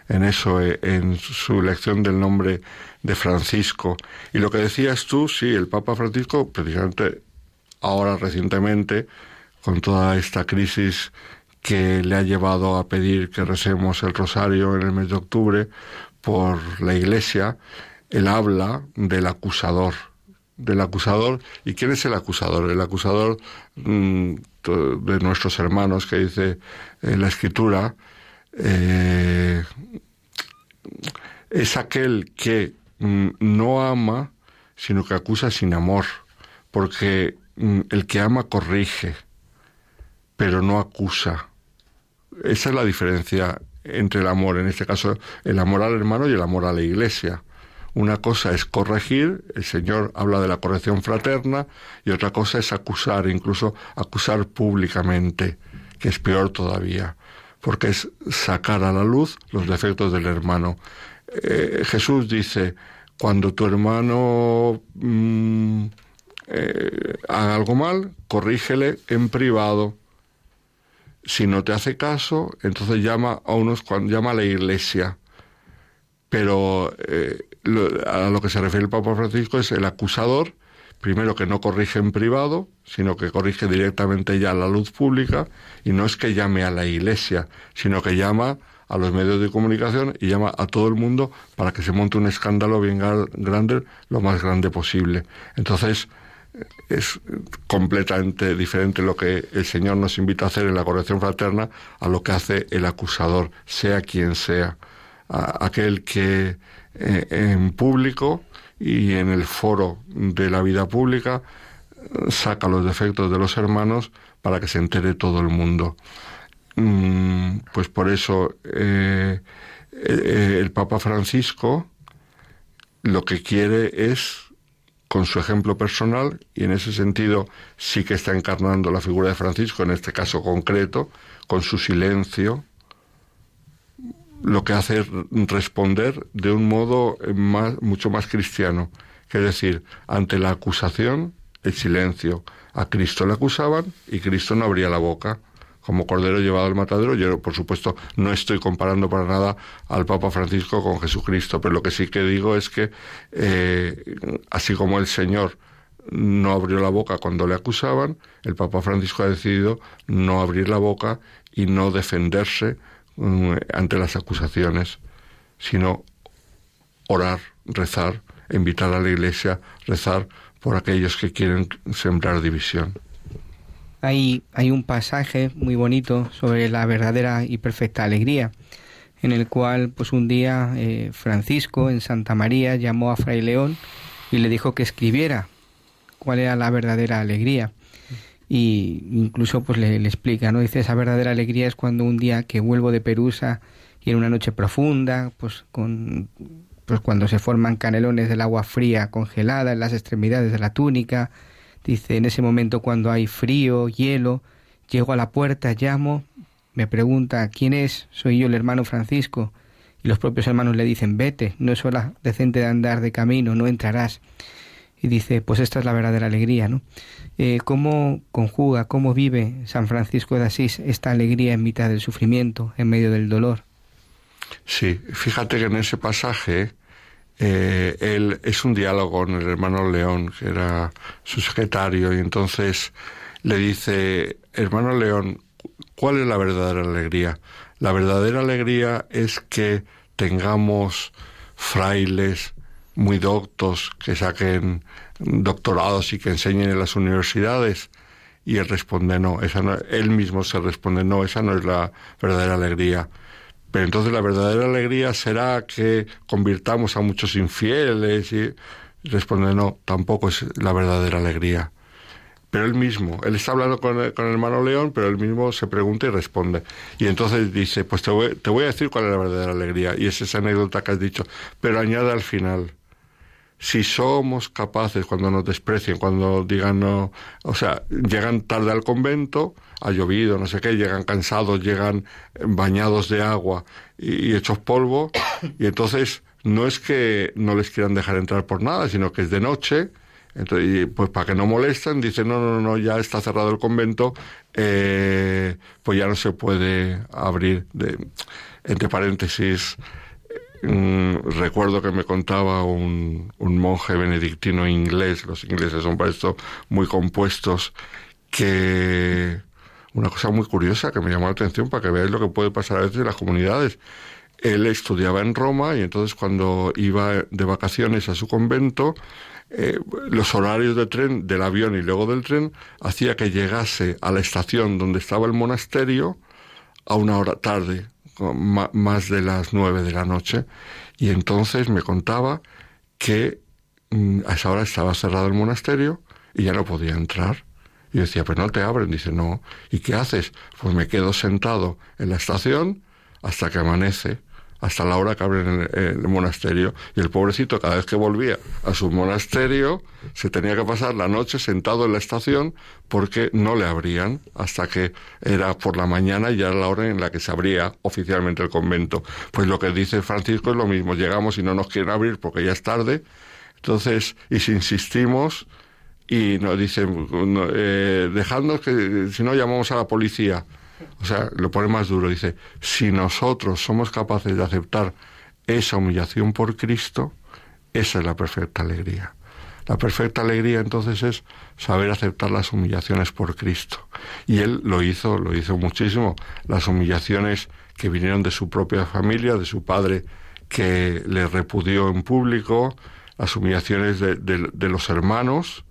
en eso, eh, en su elección del nombre de Francisco. Y lo que decías tú, sí, el Papa Francisco, precisamente ahora recientemente, con toda esta crisis que le ha llevado a pedir que recemos el rosario en el mes de octubre por la Iglesia, él habla del acusador, del acusador. ¿Y quién es el acusador? El acusador mm, de nuestros hermanos que dice en la escritura, eh, es aquel que mm, no ama, sino que acusa sin amor, porque mm, el que ama corrige, pero no acusa. Esa es la diferencia entre el amor, en este caso el amor al hermano y el amor a la iglesia. Una cosa es corregir, el Señor habla de la corrección fraterna, y otra cosa es acusar, incluso acusar públicamente, que es peor todavía, porque es sacar a la luz los defectos del hermano. Eh, Jesús dice, cuando tu hermano mm, eh, haga algo mal, corrígele en privado. Si no te hace caso, entonces llama a unos, llama a la iglesia. Pero eh, a lo que se refiere el Papa Francisco es el acusador, primero que no corrige en privado, sino que corrige directamente ya a la luz pública, y no es que llame a la Iglesia, sino que llama a los medios de comunicación y llama a todo el mundo para que se monte un escándalo bien grande, lo más grande posible. Entonces, es completamente diferente lo que el Señor nos invita a hacer en la corrección fraterna a lo que hace el acusador, sea quien sea aquel que eh, en público y en el foro de la vida pública saca los defectos de los hermanos para que se entere todo el mundo. Mm, pues por eso eh, eh, el Papa Francisco lo que quiere es, con su ejemplo personal, y en ese sentido sí que está encarnando la figura de Francisco, en este caso concreto, con su silencio, lo que hace es responder de un modo más, mucho más cristiano, que es decir, ante la acusación, el silencio. A Cristo le acusaban y Cristo no abría la boca como cordero llevado al matadero. Yo, por supuesto, no estoy comparando para nada al Papa Francisco con Jesucristo, pero lo que sí que digo es que, eh, así como el Señor no abrió la boca cuando le acusaban, el Papa Francisco ha decidido no abrir la boca y no defenderse mm, ante las acusaciones, sino orar, rezar, invitar a la Iglesia, rezar por aquellos que quieren sembrar división. Hay, un pasaje muy bonito sobre la verdadera y perfecta alegría, en el cual pues un día eh, Francisco en Santa María llamó a Fray León y le dijo que escribiera cuál era la verdadera alegría. Y incluso pues le, explica, ¿no? Dice, esa verdadera alegría es cuando un día que vuelvo de Perusa y en una noche profunda, pues con pues cuando se forman canelones del agua fría congelada en las extremidades de la túnica, Dice, en ese momento cuando hay frío, hielo, llego a la puerta, llamo, me pregunta, ¿quién es? Soy yo el hermano Francisco. Y los propios hermanos le dicen, vete, no es hora decente de andar de camino, no entrarás. Y dice, pues esta es la verdadera alegría, ¿no? Eh, ¿Cómo conjuga, cómo vive San Francisco de Asís esta alegría en mitad del sufrimiento, en medio del dolor? Sí, fíjate que en ese pasaje eh, él es un diálogo con el hermano León, que era su secretario, y entonces le dice, hermano León, ¿cuál es la verdadera alegría? La verdadera alegría es que tengamos frailes muy doctos, que saquen doctorados y que enseñen en las universidades. Y él responde, no, esa no, él mismo se responde, no, esa no es la verdadera alegría. Pero entonces la verdadera alegría será que convirtamos a muchos infieles y responde no, tampoco es la verdadera alegría. Pero él mismo, él está hablando con el, con el hermano León, pero él mismo se pregunta y responde. Y entonces dice, pues te voy, te voy a decir cuál es la verdadera alegría. Y es esa anécdota que has dicho. Pero añade al final, si somos capaces cuando nos desprecien, cuando digan no, o sea, llegan tarde al convento, ha llovido, no sé qué, llegan cansados, llegan bañados de agua y, hechos polvo, y entonces no es que no les quieran dejar entrar por nada, sino que es de noche, entonces, pues para que no molesten, dicen, no, no, no, ya está cerrado el convento, eh, pues ya no se puede abrir, de, entre paréntesis, recuerdo que me contaba un, un, monje benedictino inglés, los ingleses son para esto muy compuestos, que una cosa muy curiosa que me llamó la atención para que veáis lo que puede pasar a veces en las comunidades. Él estudiaba en Roma y entonces cuando iba de vacaciones a su convento, eh, los horarios de tren, del avión y luego del tren, hacía que llegase a la estación donde estaba el monasterio a una hora tarde, más de las nueve de la noche, y entonces me contaba que mm, a esa hora estaba cerrado el monasterio y ya no podía entrar. Y decía, pues no te abren. Dice, no. ¿Y qué haces? Pues me quedo sentado en la estación hasta que amanece hasta la hora que abren el, monasterio. Y el pobrecito, cada vez que volvía a su monasterio, se tenía que pasar la noche sentado en la estación porque no le abrían hasta que era por la mañana y ya era la hora en la que se abría oficialmente el convento. Pues lo que dice Francisco es lo mismo, llegamos y no nos quieren abrir porque ya es tarde. Entonces, y si insistimos y nos dicen, eh, dejadnos que si no llamamos a la policía. O sea, lo pone más duro, dice, si nosotros somos capaces de aceptar esa humillación por Cristo, esa es la perfecta alegría. La perfecta alegría entonces es saber aceptar las humillaciones por Cristo. Y él lo hizo, lo hizo muchísimo. Las humillaciones que vinieron de su propia familia, de su padre que le repudió en público, las humillaciones de, de los hermanos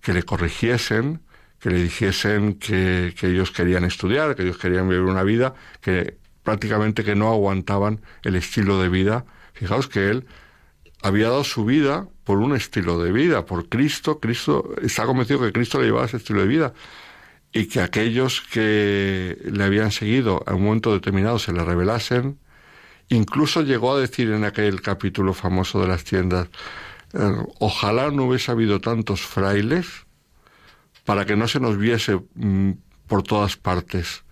que le corrigiesen, que le dijesen que, ellos querían estudiar, que ellos querían vivir una vida que prácticamente que no aguantaban el estilo de vida. Fijaos que él había dado su vida por un estilo de vida, por Cristo. Cristo está convencido que Cristo le llevaba ese estilo de vida y que aquellos que le habían seguido a un momento determinado se le revelasen. Incluso llegó a decir en aquel capítulo famoso de las tiendas, eh, ojalá no hubiese habido tantos frailes para que no se nos viese mm, por todas partes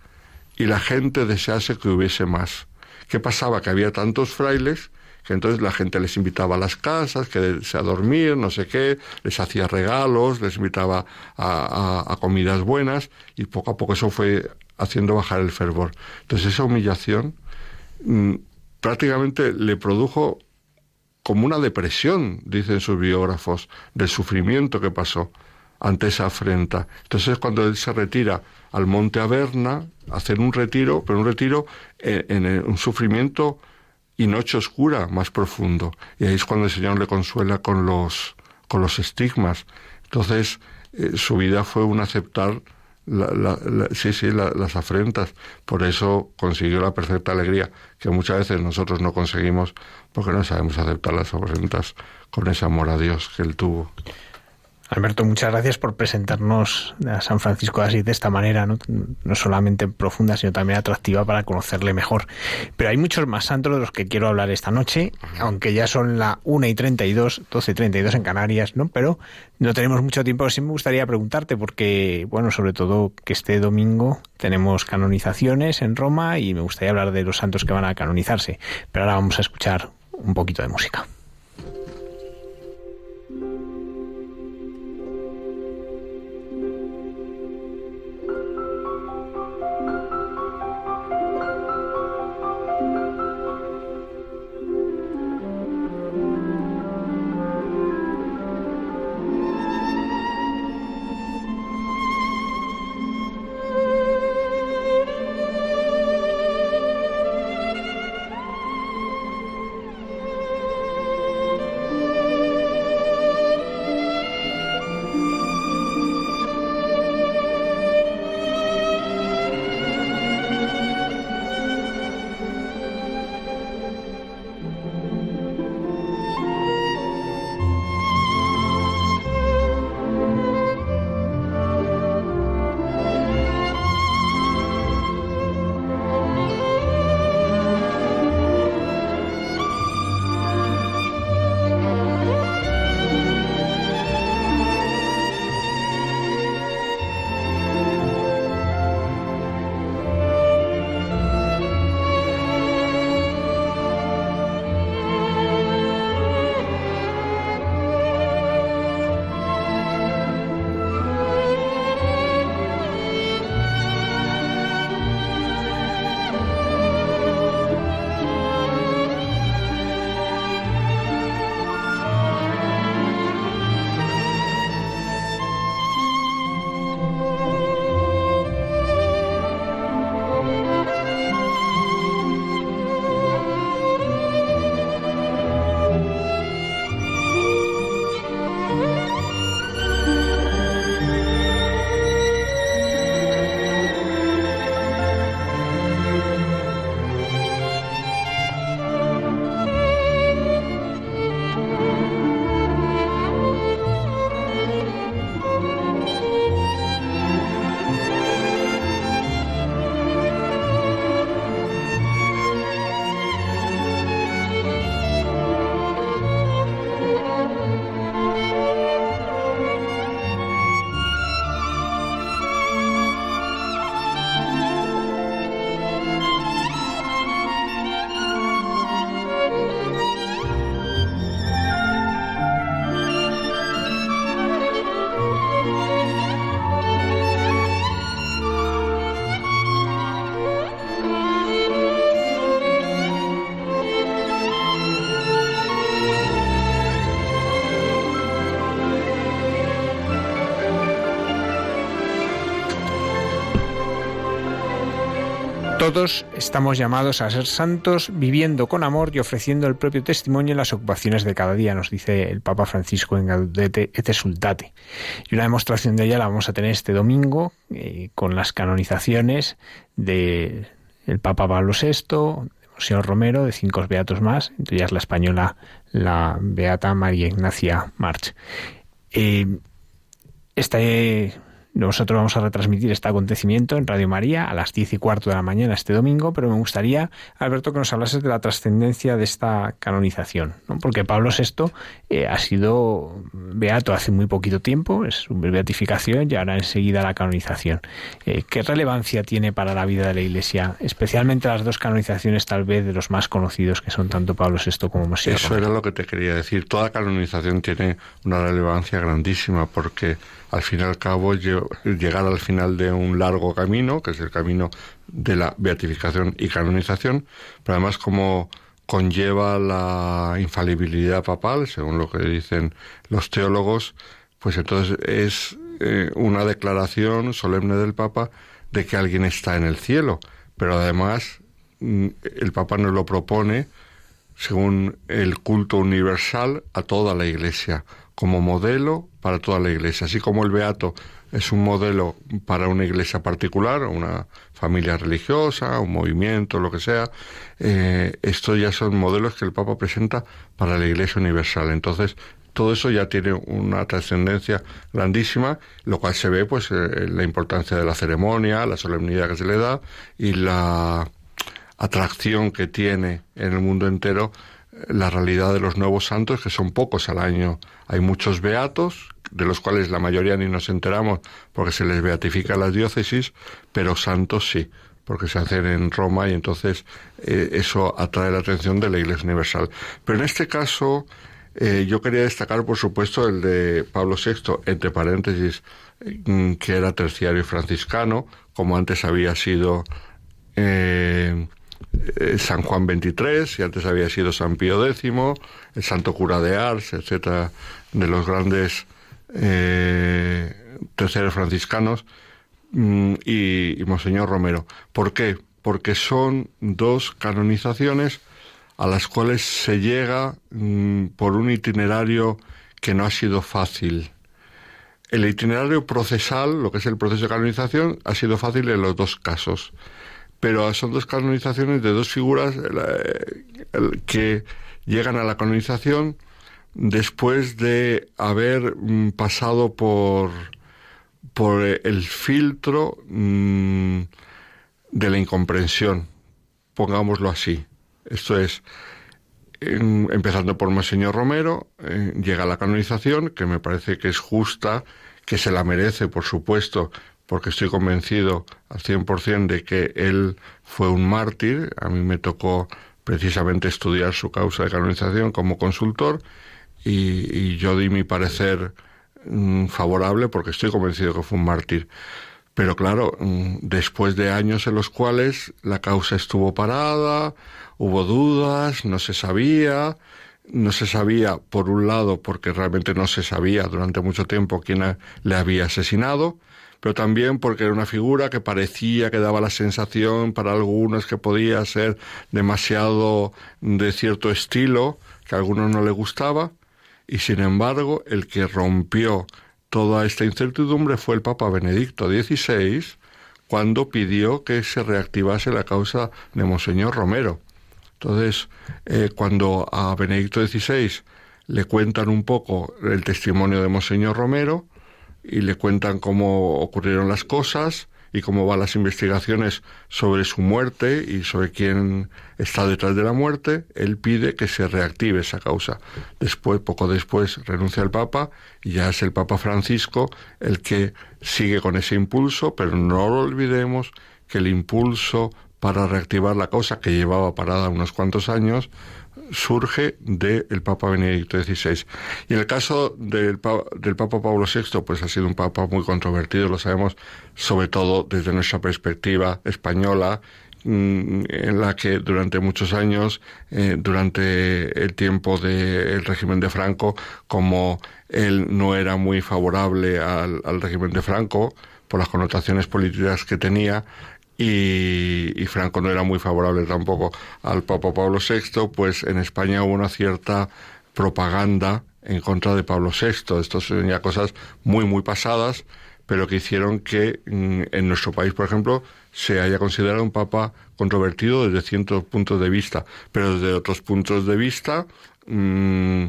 y la gente desease que hubiese más. ¿Qué pasaba? Que había tantos frailes que entonces la gente les invitaba a las casas, que se a dormir, no sé qué, les hacía regalos, les invitaba a, comidas buenas y poco a poco eso fue haciendo bajar el fervor. Entonces esa humillación mm, prácticamente le produjo como una depresión, dicen sus biógrafos, del sufrimiento que pasó ante esa afrenta. Entonces cuando él se retira al monte Averna, hacer un retiro, pero un retiro en, un sufrimiento y noche oscura más profundo. Y ahí es cuando el Señor le consuela con los, con los estigmas. Entonces, eh, su vida fue un aceptar la, sí, sí, las afrentas. Por eso consiguió la perfecta alegría, que muchas veces nosotros no conseguimos porque no sabemos aceptar las afrentas con ese amor a Dios que él tuvo. Alberto, muchas gracias por presentarnos a San Francisco de Asís de esta manera, ¿no? solamente profunda, sino también atractiva para conocerle mejor. Pero hay muchos más santos de los que quiero hablar esta noche, aunque ya son la 1 y 32, 12 y 32 en Canarias, ¿no? Pero no tenemos mucho tiempo, sí me gustaría preguntarte, porque, bueno, sobre todo que este domingo tenemos canonizaciones en Roma y me gustaría hablar de los santos que van a canonizarse. Pero ahora vamos a escuchar un poquito de música. Todos estamos llamados a ser santos viviendo con amor y ofreciendo el propio testimonio en las ocupaciones de cada día, nos dice el Papa Francisco en Gaudete et Exultate. Y una demostración de ella la vamos a tener este domingo eh, con las canonizaciones de el Papa Pablo VI, señor Romero, de cinco beatos más, entre ellas la española, la beata María Ignacia March. Eh, este nosotros vamos a retransmitir este acontecimiento en Radio María a las diez y cuarto de la mañana este domingo, pero me gustaría, Alberto, que nos hablases de la trascendencia de esta canonización, ¿no? porque Pablo VI eh, ha sido beato hace muy poquito tiempo, es su beatificación y ahora enseguida la canonización. Eh, ¿Qué relevancia tiene para la vida de la Iglesia, especialmente las dos canonizaciones tal vez de los más conocidos, que son tanto Pablo VI como Moshe Eso era lo que te quería decir. Toda canonización tiene una relevancia grandísima porque al fin y al cabo llegar al final de un largo camino, que es el camino de la beatificación y canonización, pero además como conlleva la infalibilidad papal, según lo que dicen los teólogos, pues entonces es eh, una declaración solemne del Papa de que alguien está en el cielo, pero además mm, el Papa nos lo propone según el culto universal a toda la Iglesia como modelo para toda la iglesia, así como el beato es un modelo para una iglesia particular, una familia religiosa, un movimiento, lo que sea, eh, estos ya son modelos que el Papa presenta para la iglesia universal. Entonces, todo eso ya tiene una trascendencia grandísima, lo cual se ve pues eh, la importancia de la ceremonia, la solemnidad que se le da y la atracción que tiene en el mundo entero la realidad de los nuevos santos, que son pocos al año. Hay muchos beatos, de los cuales la mayoría ni nos enteramos porque se les beatifica las diócesis, pero santos sí, porque se hacen en Roma y entonces eh, eso atrae la atención de la Iglesia Universal. Pero en este caso, eh, yo quería destacar, por supuesto, el de Pablo VI, entre paréntesis, mm, que era terciario franciscano, como antes había sido eh, eh, San Juan XXIII, y antes había sido San Pío X, el Santo Cura de Ars, etcétera, de los grandes eh, terceros franciscanos, mm, y, Monseñor Romero. ¿Por qué? Porque son dos canonizaciones a las cuales se llega mm, por un itinerario que no ha sido fácil. El itinerario procesal, lo que es el proceso de canonización, ha sido fácil en los dos casos pero son dos canonizaciones de dos figuras que llegan a la canonización después de haber mm, pasado por, por el filtro mm, de la incomprensión, pongámoslo así. Esto es, empezando por Monseñor Romero, eh, llega la canonización, que me parece que es justa, que se la merece, por supuesto, porque estoy convencido al 100% de que él fue un mártir. A mí me tocó precisamente estudiar su causa de canonización como consultor y, yo di mi parecer mm, favorable porque estoy convencido que fue un mártir. Pero claro, mm, después de años en los cuales la causa estuvo parada, hubo dudas, no se sabía, no se sabía, por un lado, porque realmente no se sabía durante mucho tiempo quién le había asesinado, pero también porque era una figura que parecía que daba la sensación para algunos que podía ser demasiado de cierto estilo, que a algunos no le gustaba, y sin embargo el que rompió toda esta incertidumbre fue el Papa Benedicto XVI, cuando pidió que se reactivase la causa de Monseñor Romero. Entonces, eh, cuando a Benedicto XVI le cuentan un poco el testimonio de Monseñor Romero, y le cuentan cómo ocurrieron las cosas y cómo van las investigaciones sobre su muerte y sobre quién está detrás de la muerte, él pide que se reactive esa causa. Después, poco después, renuncia el Papa y ya es el Papa Francisco el que sigue con ese impulso, pero no lo olvidemos que el impulso para reactivar la causa que llevaba parada unos cuantos años surge del Papa Benedicto XVI. Y en el caso del, del Papa Pablo VI, pues ha sido un Papa muy controvertido, lo sabemos, sobre todo desde nuestra perspectiva española, mm, en la que durante muchos años, eh, durante el tiempo del régimen de Franco, como él no era muy favorable al régimen de Franco, por las connotaciones políticas que tenía, y, Franco no era muy favorable tampoco al Papa Pablo VI, pues en España hubo una cierta propaganda en contra de Pablo VI. Esto son ya cosas muy, muy pasadas, pero que hicieron que mm, en nuestro país, por ejemplo, se haya considerado un papa controvertido desde ciertos puntos de vista, pero desde otros puntos de vista, mm,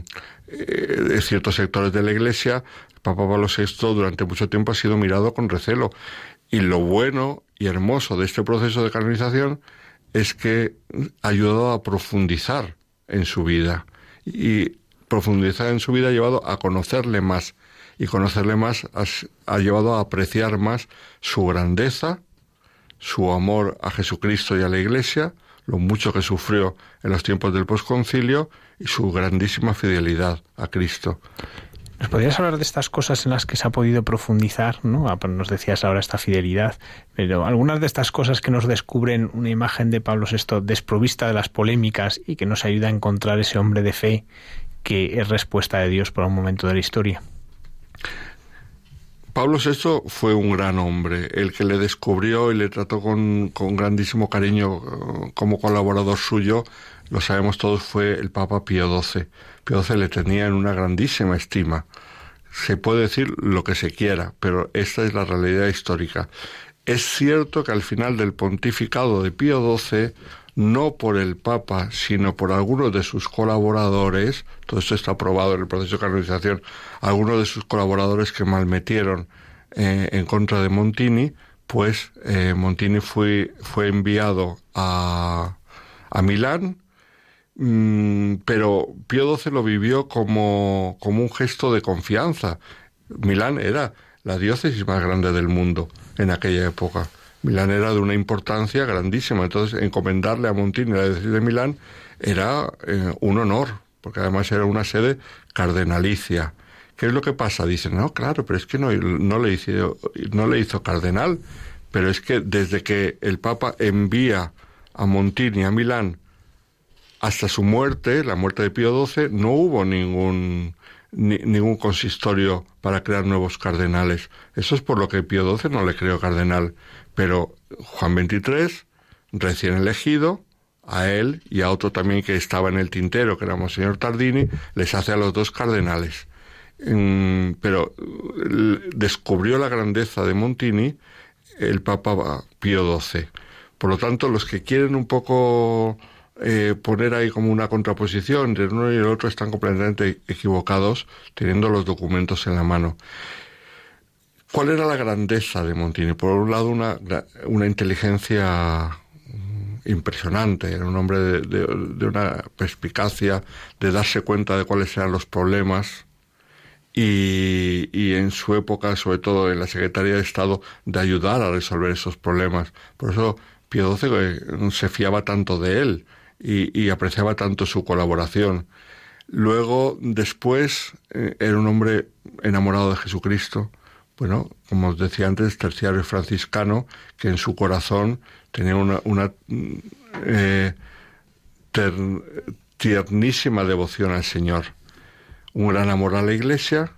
eh, de ciertos sectores de la Iglesia, Papa Pablo VI durante mucho tiempo ha sido mirado con recelo. Y lo bueno y hermoso de este proceso de canonización es que ha ayudado a profundizar en su vida. Y profundizar en su vida ha llevado a conocerle más. Y conocerle más ha llevado a apreciar más su grandeza, su amor a Jesucristo y a la Iglesia, lo mucho que sufrió en los tiempos del posconcilio y su grandísima fidelidad a Cristo. ¿Nos podrías hablar de estas cosas en las que se ha podido profundizar? ¿no? Ah, pues nos decías ahora esta fidelidad, pero algunas de estas cosas que nos descubren una imagen de Pablo VI desprovista de las polémicas y que nos ayuda a encontrar ese hombre de fe que es respuesta de Dios para un momento de la historia. Pablo VI fue un gran hombre, el que le descubrió y le trató con, grandísimo cariño eh, como colaborador suyo, lo sabemos todos, fue el Papa Pío XII. Pío XII le tenía en una grandísima estima. Se puede decir lo que se quiera, pero esta es la realidad histórica. Es cierto que al final del pontificado de Pío XII no por el Papa, sino por algunos de sus colaboradores, todo esto está aprobado en el proceso de canonización, algunos de sus colaboradores que malmetieron eh, en contra de Montini, pues eh, Montini fue, fue enviado a, a Milán, mm, pero Pío XII lo vivió como, como un gesto de confianza. Milán era la diócesis más grande del mundo en aquella época. Milán era de una importancia grandísima, entonces encomendarle a Montini la diócesis de Milán era eh, un honor, porque además era una sede cardenalicia. ¿Qué es lo que pasa? Dicen, no, claro, pero es que no, no, le, hizo, no le hizo cardenal, pero es que desde que el Papa envía a Montini a Milán hasta su muerte, la muerte de Pío XII, no hubo ningún, ningún consistorio para crear nuevos cardenales. Eso es por lo que Pío XII no le creó cardenal. Pero Juan XXIII, recién elegido, a él y a otro también que estaba en el tintero, que era Monseñor Tardini, les hace a los dos cardenales. Mm, pero descubrió la grandeza de Montini el Papa Pío XII. Por lo tanto, los que quieren un poco eh, poner ahí como una contraposición entre uno y el otro están completamente equivocados, teniendo los documentos en la mano. ¿Cuál era la grandeza de Montini? Por un lado, una, una inteligencia impresionante, era un hombre de, una perspicacia, de darse cuenta de cuáles eran los problemas y, y, en su época, sobre todo en la Secretaría de Estado, de ayudar a resolver esos problemas. Por eso Pío XII eh, se fiaba tanto de él y, apreciaba tanto su colaboración. Luego, después, eh, era un hombre enamorado de Jesucristo, bueno, como os decía antes, terciario franciscano, que en su corazón tenía una, una eh, tiernísima devoción al Señor, un gran amor a la Iglesia,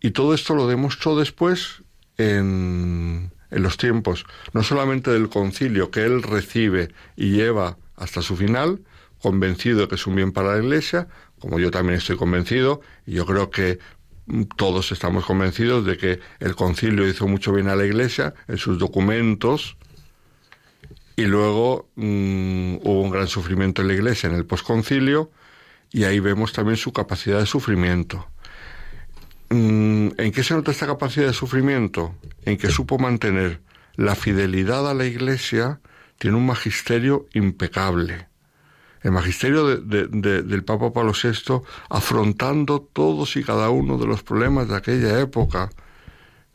y todo esto lo demostró después en, en los tiempos, no solamente del concilio que él recibe y lleva hasta su final, convencido de que es un bien para la Iglesia, como yo también estoy convencido, y yo creo que todos estamos convencidos de que el concilio hizo mucho bien a la Iglesia en sus documentos y luego mm, hubo un gran sufrimiento en la Iglesia en el posconcilio y ahí vemos también su capacidad de sufrimiento. Mm, ¿En qué se nota esta capacidad de sufrimiento? En que supo mantener la fidelidad a la Iglesia, tiene un magisterio impecable. El magisterio del Papa Pablo VI afrontando todos y cada uno de los problemas de aquella época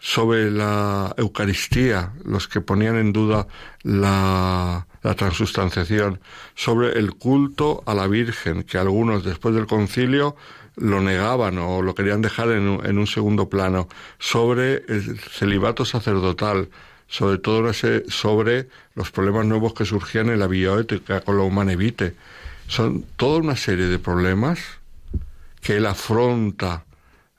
sobre la Eucaristía, los que ponían en duda la, transustanciación, sobre el culto a la Virgen, que algunos después del concilio lo negaban o lo querían dejar en un, segundo plano, sobre el celibato sacerdotal, sobre todo sobre los problemas nuevos que surgían en la bioética con la humana evite son toda una serie de problemas que él afronta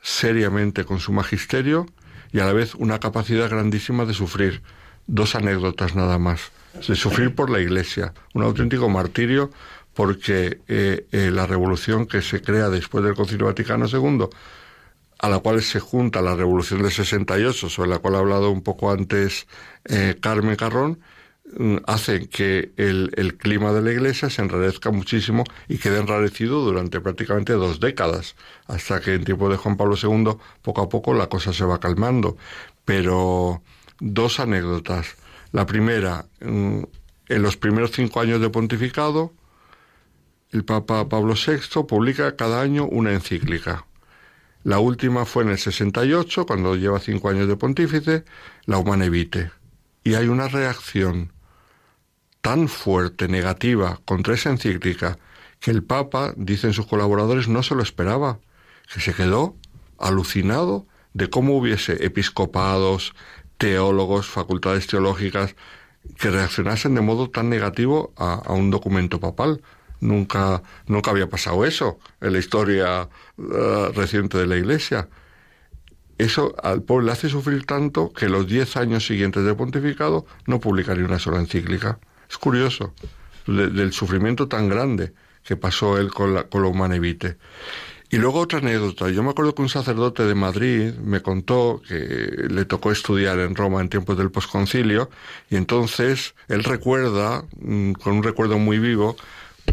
seriamente con su magisterio y a la vez una capacidad grandísima de sufrir. Dos anécdotas nada más. De sufrir por la Iglesia, un auténtico martirio porque eh, eh, la revolución que se crea después del Concilio Vaticano II a la cual se junta la Revolución del 68, sobre la cual ha hablado un poco antes eh, Carmen Carrón, mm, hacen que el, el, clima de la Iglesia se enrarezca muchísimo y quede enrarecido durante prácticamente dos décadas, hasta que en tiempo de Juan Pablo II, poco a poco, la cosa se va calmando. Pero dos anécdotas. La primera, mm, en los primeros cinco años de pontificado, el Papa Pablo VI publica cada año una encíclica. La última fue en el 68, cuando lleva cinco años de pontífice, la Humane Vitae. Y hay una reacción tan fuerte, negativa, contra esa encíclica, que el Papa, dicen sus colaboradores, no se lo esperaba, que se quedó alucinado de cómo hubiese episcopados, teólogos, facultades teológicas, que reaccionasen de modo tan negativo a, un documento papal. Nunca, nunca había pasado eso en la historia eh, reciente de la Iglesia. Eso al pueblo le hace sufrir tanto que los diez años siguientes de pontificado no publicaría una sola encíclica. Es curioso, del sufrimiento tan grande que pasó él con la, con la Humane y luego otra anécdota. Yo me acuerdo que un sacerdote de Madrid me contó que le tocó estudiar en Roma en tiempos del posconcilio y entonces él recuerda, mm, con un recuerdo muy vivo,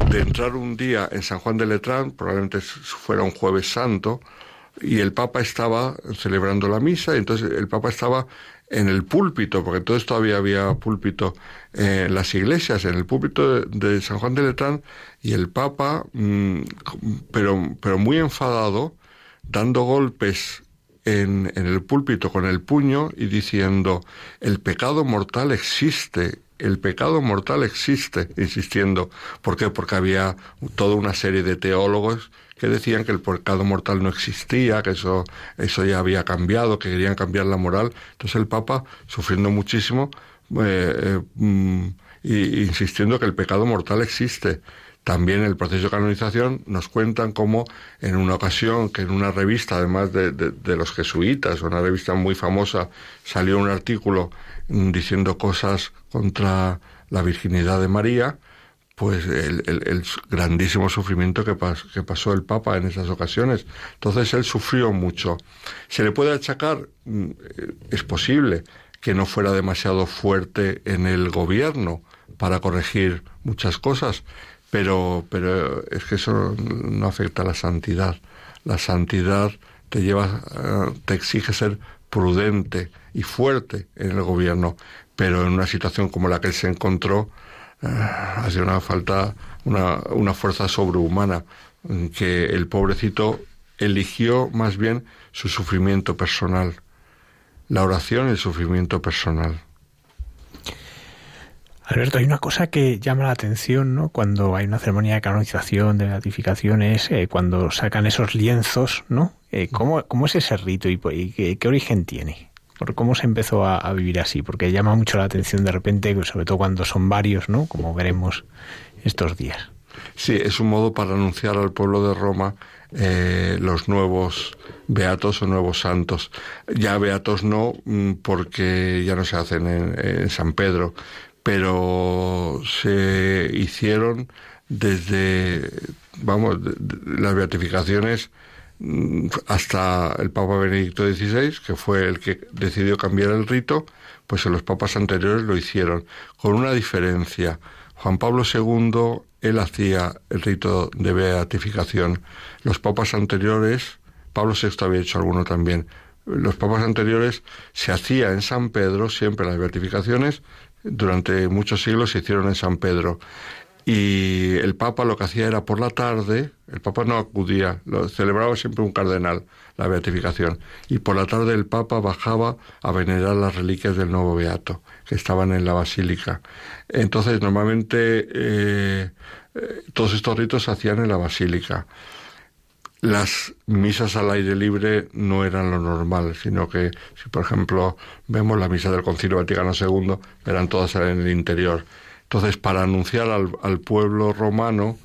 de entrar un día en San Juan de Letrán, probablemente fuera un jueves santo, y el Papa estaba celebrando la misa, y entonces el Papa estaba en el púlpito, porque entonces todavía había púlpito en las iglesias, en el púlpito de, San Juan de Letrán, y el Papa, mm, pero, pero muy enfadado, dando golpes en, en, el púlpito con el puño y diciendo, el pecado mortal existe, el pecado mortal existe, insistiendo. ¿Por qué? Porque había toda una serie de teólogos que decían que el pecado mortal no existía, que eso, eso ya había cambiado, que querían cambiar la moral. Entonces el Papa, sufriendo muchísimo, eh, eh, mm, insistiendo que el pecado mortal existe. También el proceso de canonización nos cuentan cómo en una ocasión que en una revista, además de, de los jesuitas, una revista muy famosa, salió un artículo diciendo cosas contra la virginidad de María, pues el, grandísimo sufrimiento que, que, pasó el Papa en esas ocasiones. Entonces él sufrió mucho. ¿Se le puede achacar? Mm, es posible que no fuera demasiado fuerte en el gobierno para corregir muchas cosas, pero, pero es que eso no afecta a la santidad. La santidad te lleva, eh, te exige ser prudente y fuerte en el gobierno, pero en una situación como la que él se encontró, Ah, ha sido una falta, una, una fuerza sobrehumana, que el pobrecito eligió más bien su sufrimiento personal, la oración y el sufrimiento personal. Alberto, hay una cosa que llama la atención, ¿no? Cuando hay una ceremonia de canonización, de beatificación, es eh, cuando sacan esos lienzos, ¿no? Eh, ¿cómo, ¿cómo, es ese rito y, y qué origen tiene? por cómo se empezó a, vivir así, porque llama mucho la atención de repente, sobre todo cuando son varios, ¿no? Como veremos estos días. Sí, es un modo para anunciar al pueblo de Roma eh, los nuevos beatos o nuevos santos. Ya beatos no, mm, porque ya no se hacen en, San Pedro, pero se hicieron desde, vamos, las beatificaciones Mm, hasta el Papa Benedicto XVI, que fue el que decidió cambiar el rito, pues en los papas anteriores lo hicieron, con una diferencia. Juan Pablo II, él hacía el rito de beatificación. Los papas anteriores, Pablo VI había hecho alguno también, los papas anteriores se hacía en San Pedro, siempre las beatificaciones, durante muchos siglos se hicieron en San Pedro. Y el Papa lo que hacía era por la tarde, el Papa no acudía, lo celebraba siempre un cardenal, la beatificación, y por la tarde el Papa bajaba a venerar las reliquias del nuevo beato, que estaban en la basílica. Entonces, normalmente eh, eh, todos estos ritos se hacían en la basílica. Las misas al aire libre no eran lo normal, sino que si por ejemplo vemos la misa del Concilio Vaticano II, eran todas en el interior. Entonces, para anunciar al, pueblo romano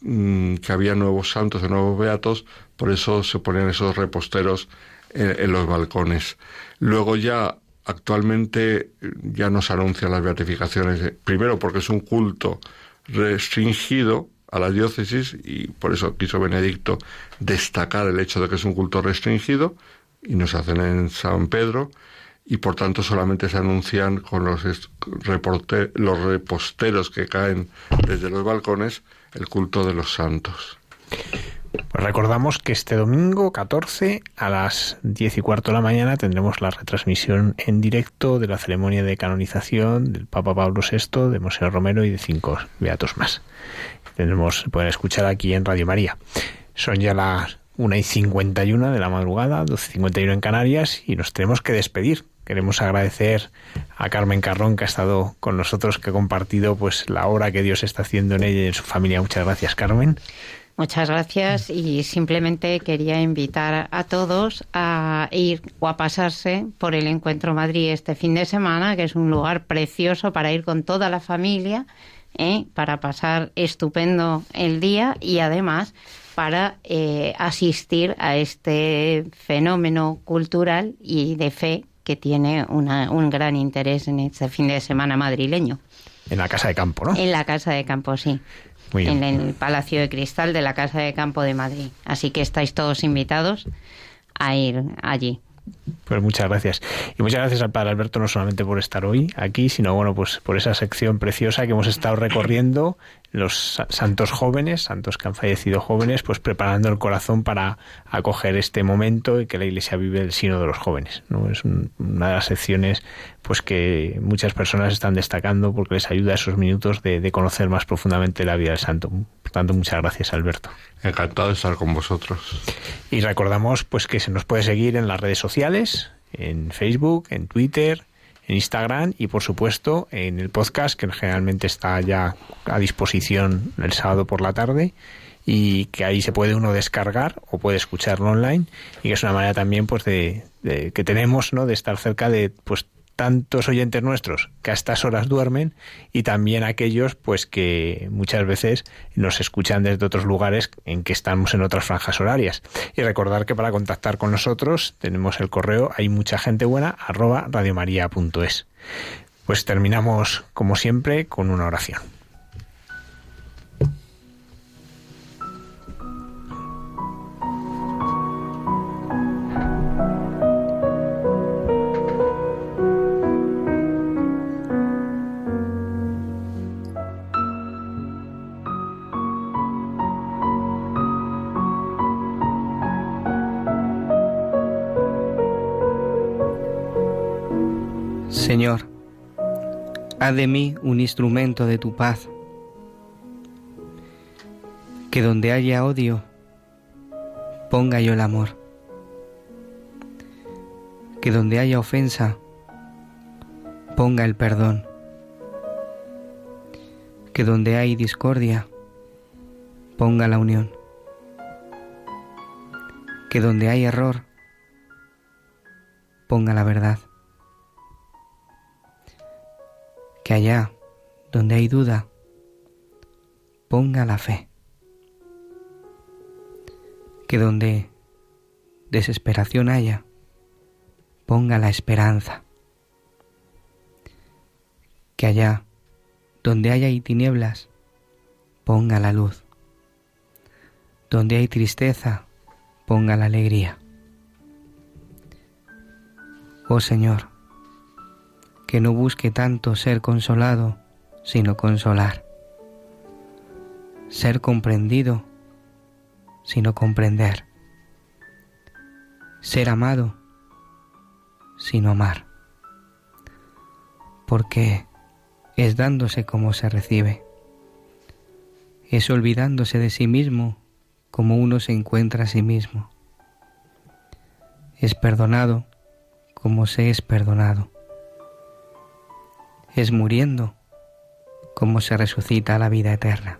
mm, que había nuevos santos y nuevos beatos, por eso se ponían esos reposteros en, los balcones. Luego ya actualmente ya no se anuncian las beatificaciones, eh, primero porque es un culto restringido a la diócesis y por eso quiso Benedicto destacar el hecho de que es un culto restringido y no se hacen en San Pedro y por tanto solamente se anuncian con los, los reposteros que caen desde los balcones el culto de los santos. Pues recordamos que este domingo 14 a las 10 y cuarto de la mañana tendremos la retransmisión en directo de la ceremonia de canonización del Papa Pablo VI, de Monseñor Romero y de cinco beatos más. Tendremos, pueden escuchar aquí en Radio María. Son ya las 1 y 51 de la madrugada, 12 y 51 en Canarias y nos tenemos que despedir. Queremos agradecer a Carmen Carrón que ha estado con nosotros, que ha compartido pues la obra que Dios está haciendo en ella y en su familia. Muchas gracias, Carmen. Muchas gracias y simplemente quería invitar a todos a ir o a pasarse por el Encuentro Madrid este fin de semana, que es un lugar precioso para ir con toda la familia, ¿eh? para pasar estupendo el día y además para eh, asistir a este fenómeno cultural y de fe que tiene un gran interés en este fin de semana madrileño. En la Casa de Campo, ¿no? En la Casa de Campo, sí en el Palacio de Cristal de la Casa de Campo de Madrid. Así que estáis todos invitados a ir allí. Pues muchas gracias. Y muchas gracias al Padre Alberto no solamente por estar hoy aquí, sino bueno, pues por esa sección preciosa que hemos estado recorriendo los santos jóvenes, santos que han fallecido jóvenes, pues preparando el corazón para acoger este momento y que la Iglesia vive el sino de los jóvenes. ¿no? Es una de las secciones pues que muchas personas están destacando porque les ayuda esos minutos de, de conocer más profundamente la vida del santo. Por tanto, muchas gracias, Alberto. Encantado de estar con vosotros. Y recordamos pues que se nos puede seguir en las redes sociales, en Facebook, en Twitter, en Instagram y por supuesto en el podcast que generalmente está ya a disposición el sábado por la tarde y que ahí se puede uno descargar o puede escucharlo online y que es una manera también pues de, de que tenemos no de estar cerca de pues tantos oyentes nuestros que a estas horas duermen y también aquellos pues que muchas veces nos escuchan desde otros lugares en que estamos en otras franjas horarias. Y recordar que para contactar con nosotros tenemos el correo hay mucha gente buena arroba radiomaria.es. Pues terminamos como siempre con una oración. Señor, haz de mí un instrumento de tu paz, que donde haya odio, ponga yo el amor, que donde haya ofensa, ponga el perdón, que donde hay discordia, ponga la unión, que donde hay error, ponga la verdad que allá donde hay duda, ponga la fe. Que donde desesperación haya, ponga la esperanza. Que allá donde haya tinieblas, ponga la luz. Donde hay tristeza, ponga la alegría. Oh Señor, que no busque tanto ser consolado, sino consolar. Ser comprendido, sino comprender. Ser amado, sino amar. Porque es dándose como se recibe. Es olvidándose de sí mismo como uno se encuentra a sí mismo. Es perdonado como se es perdonado es muriendo como se resucita a la vida eterna.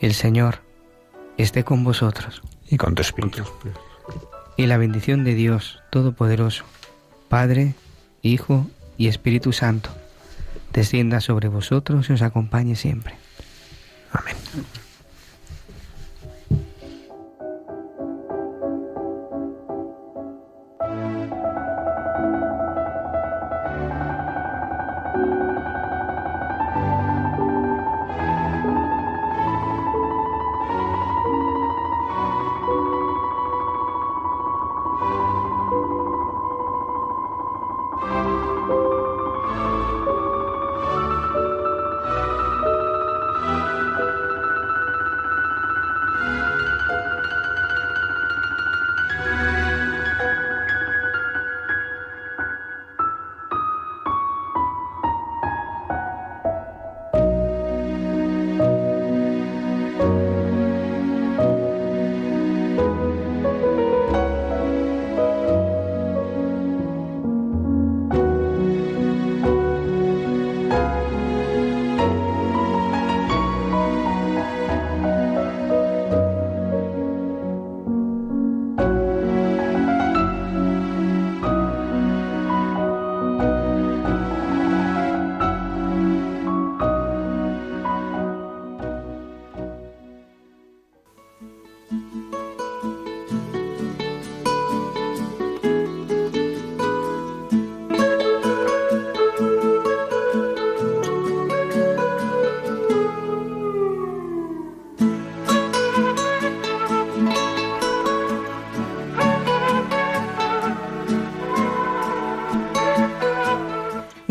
El Señor esté con vosotros. Y con tu espíritu. Y la bendición de Dios Todopoderoso, Padre, Hijo y Espíritu Santo, descienda sobre vosotros y os acompañe siempre. Amén.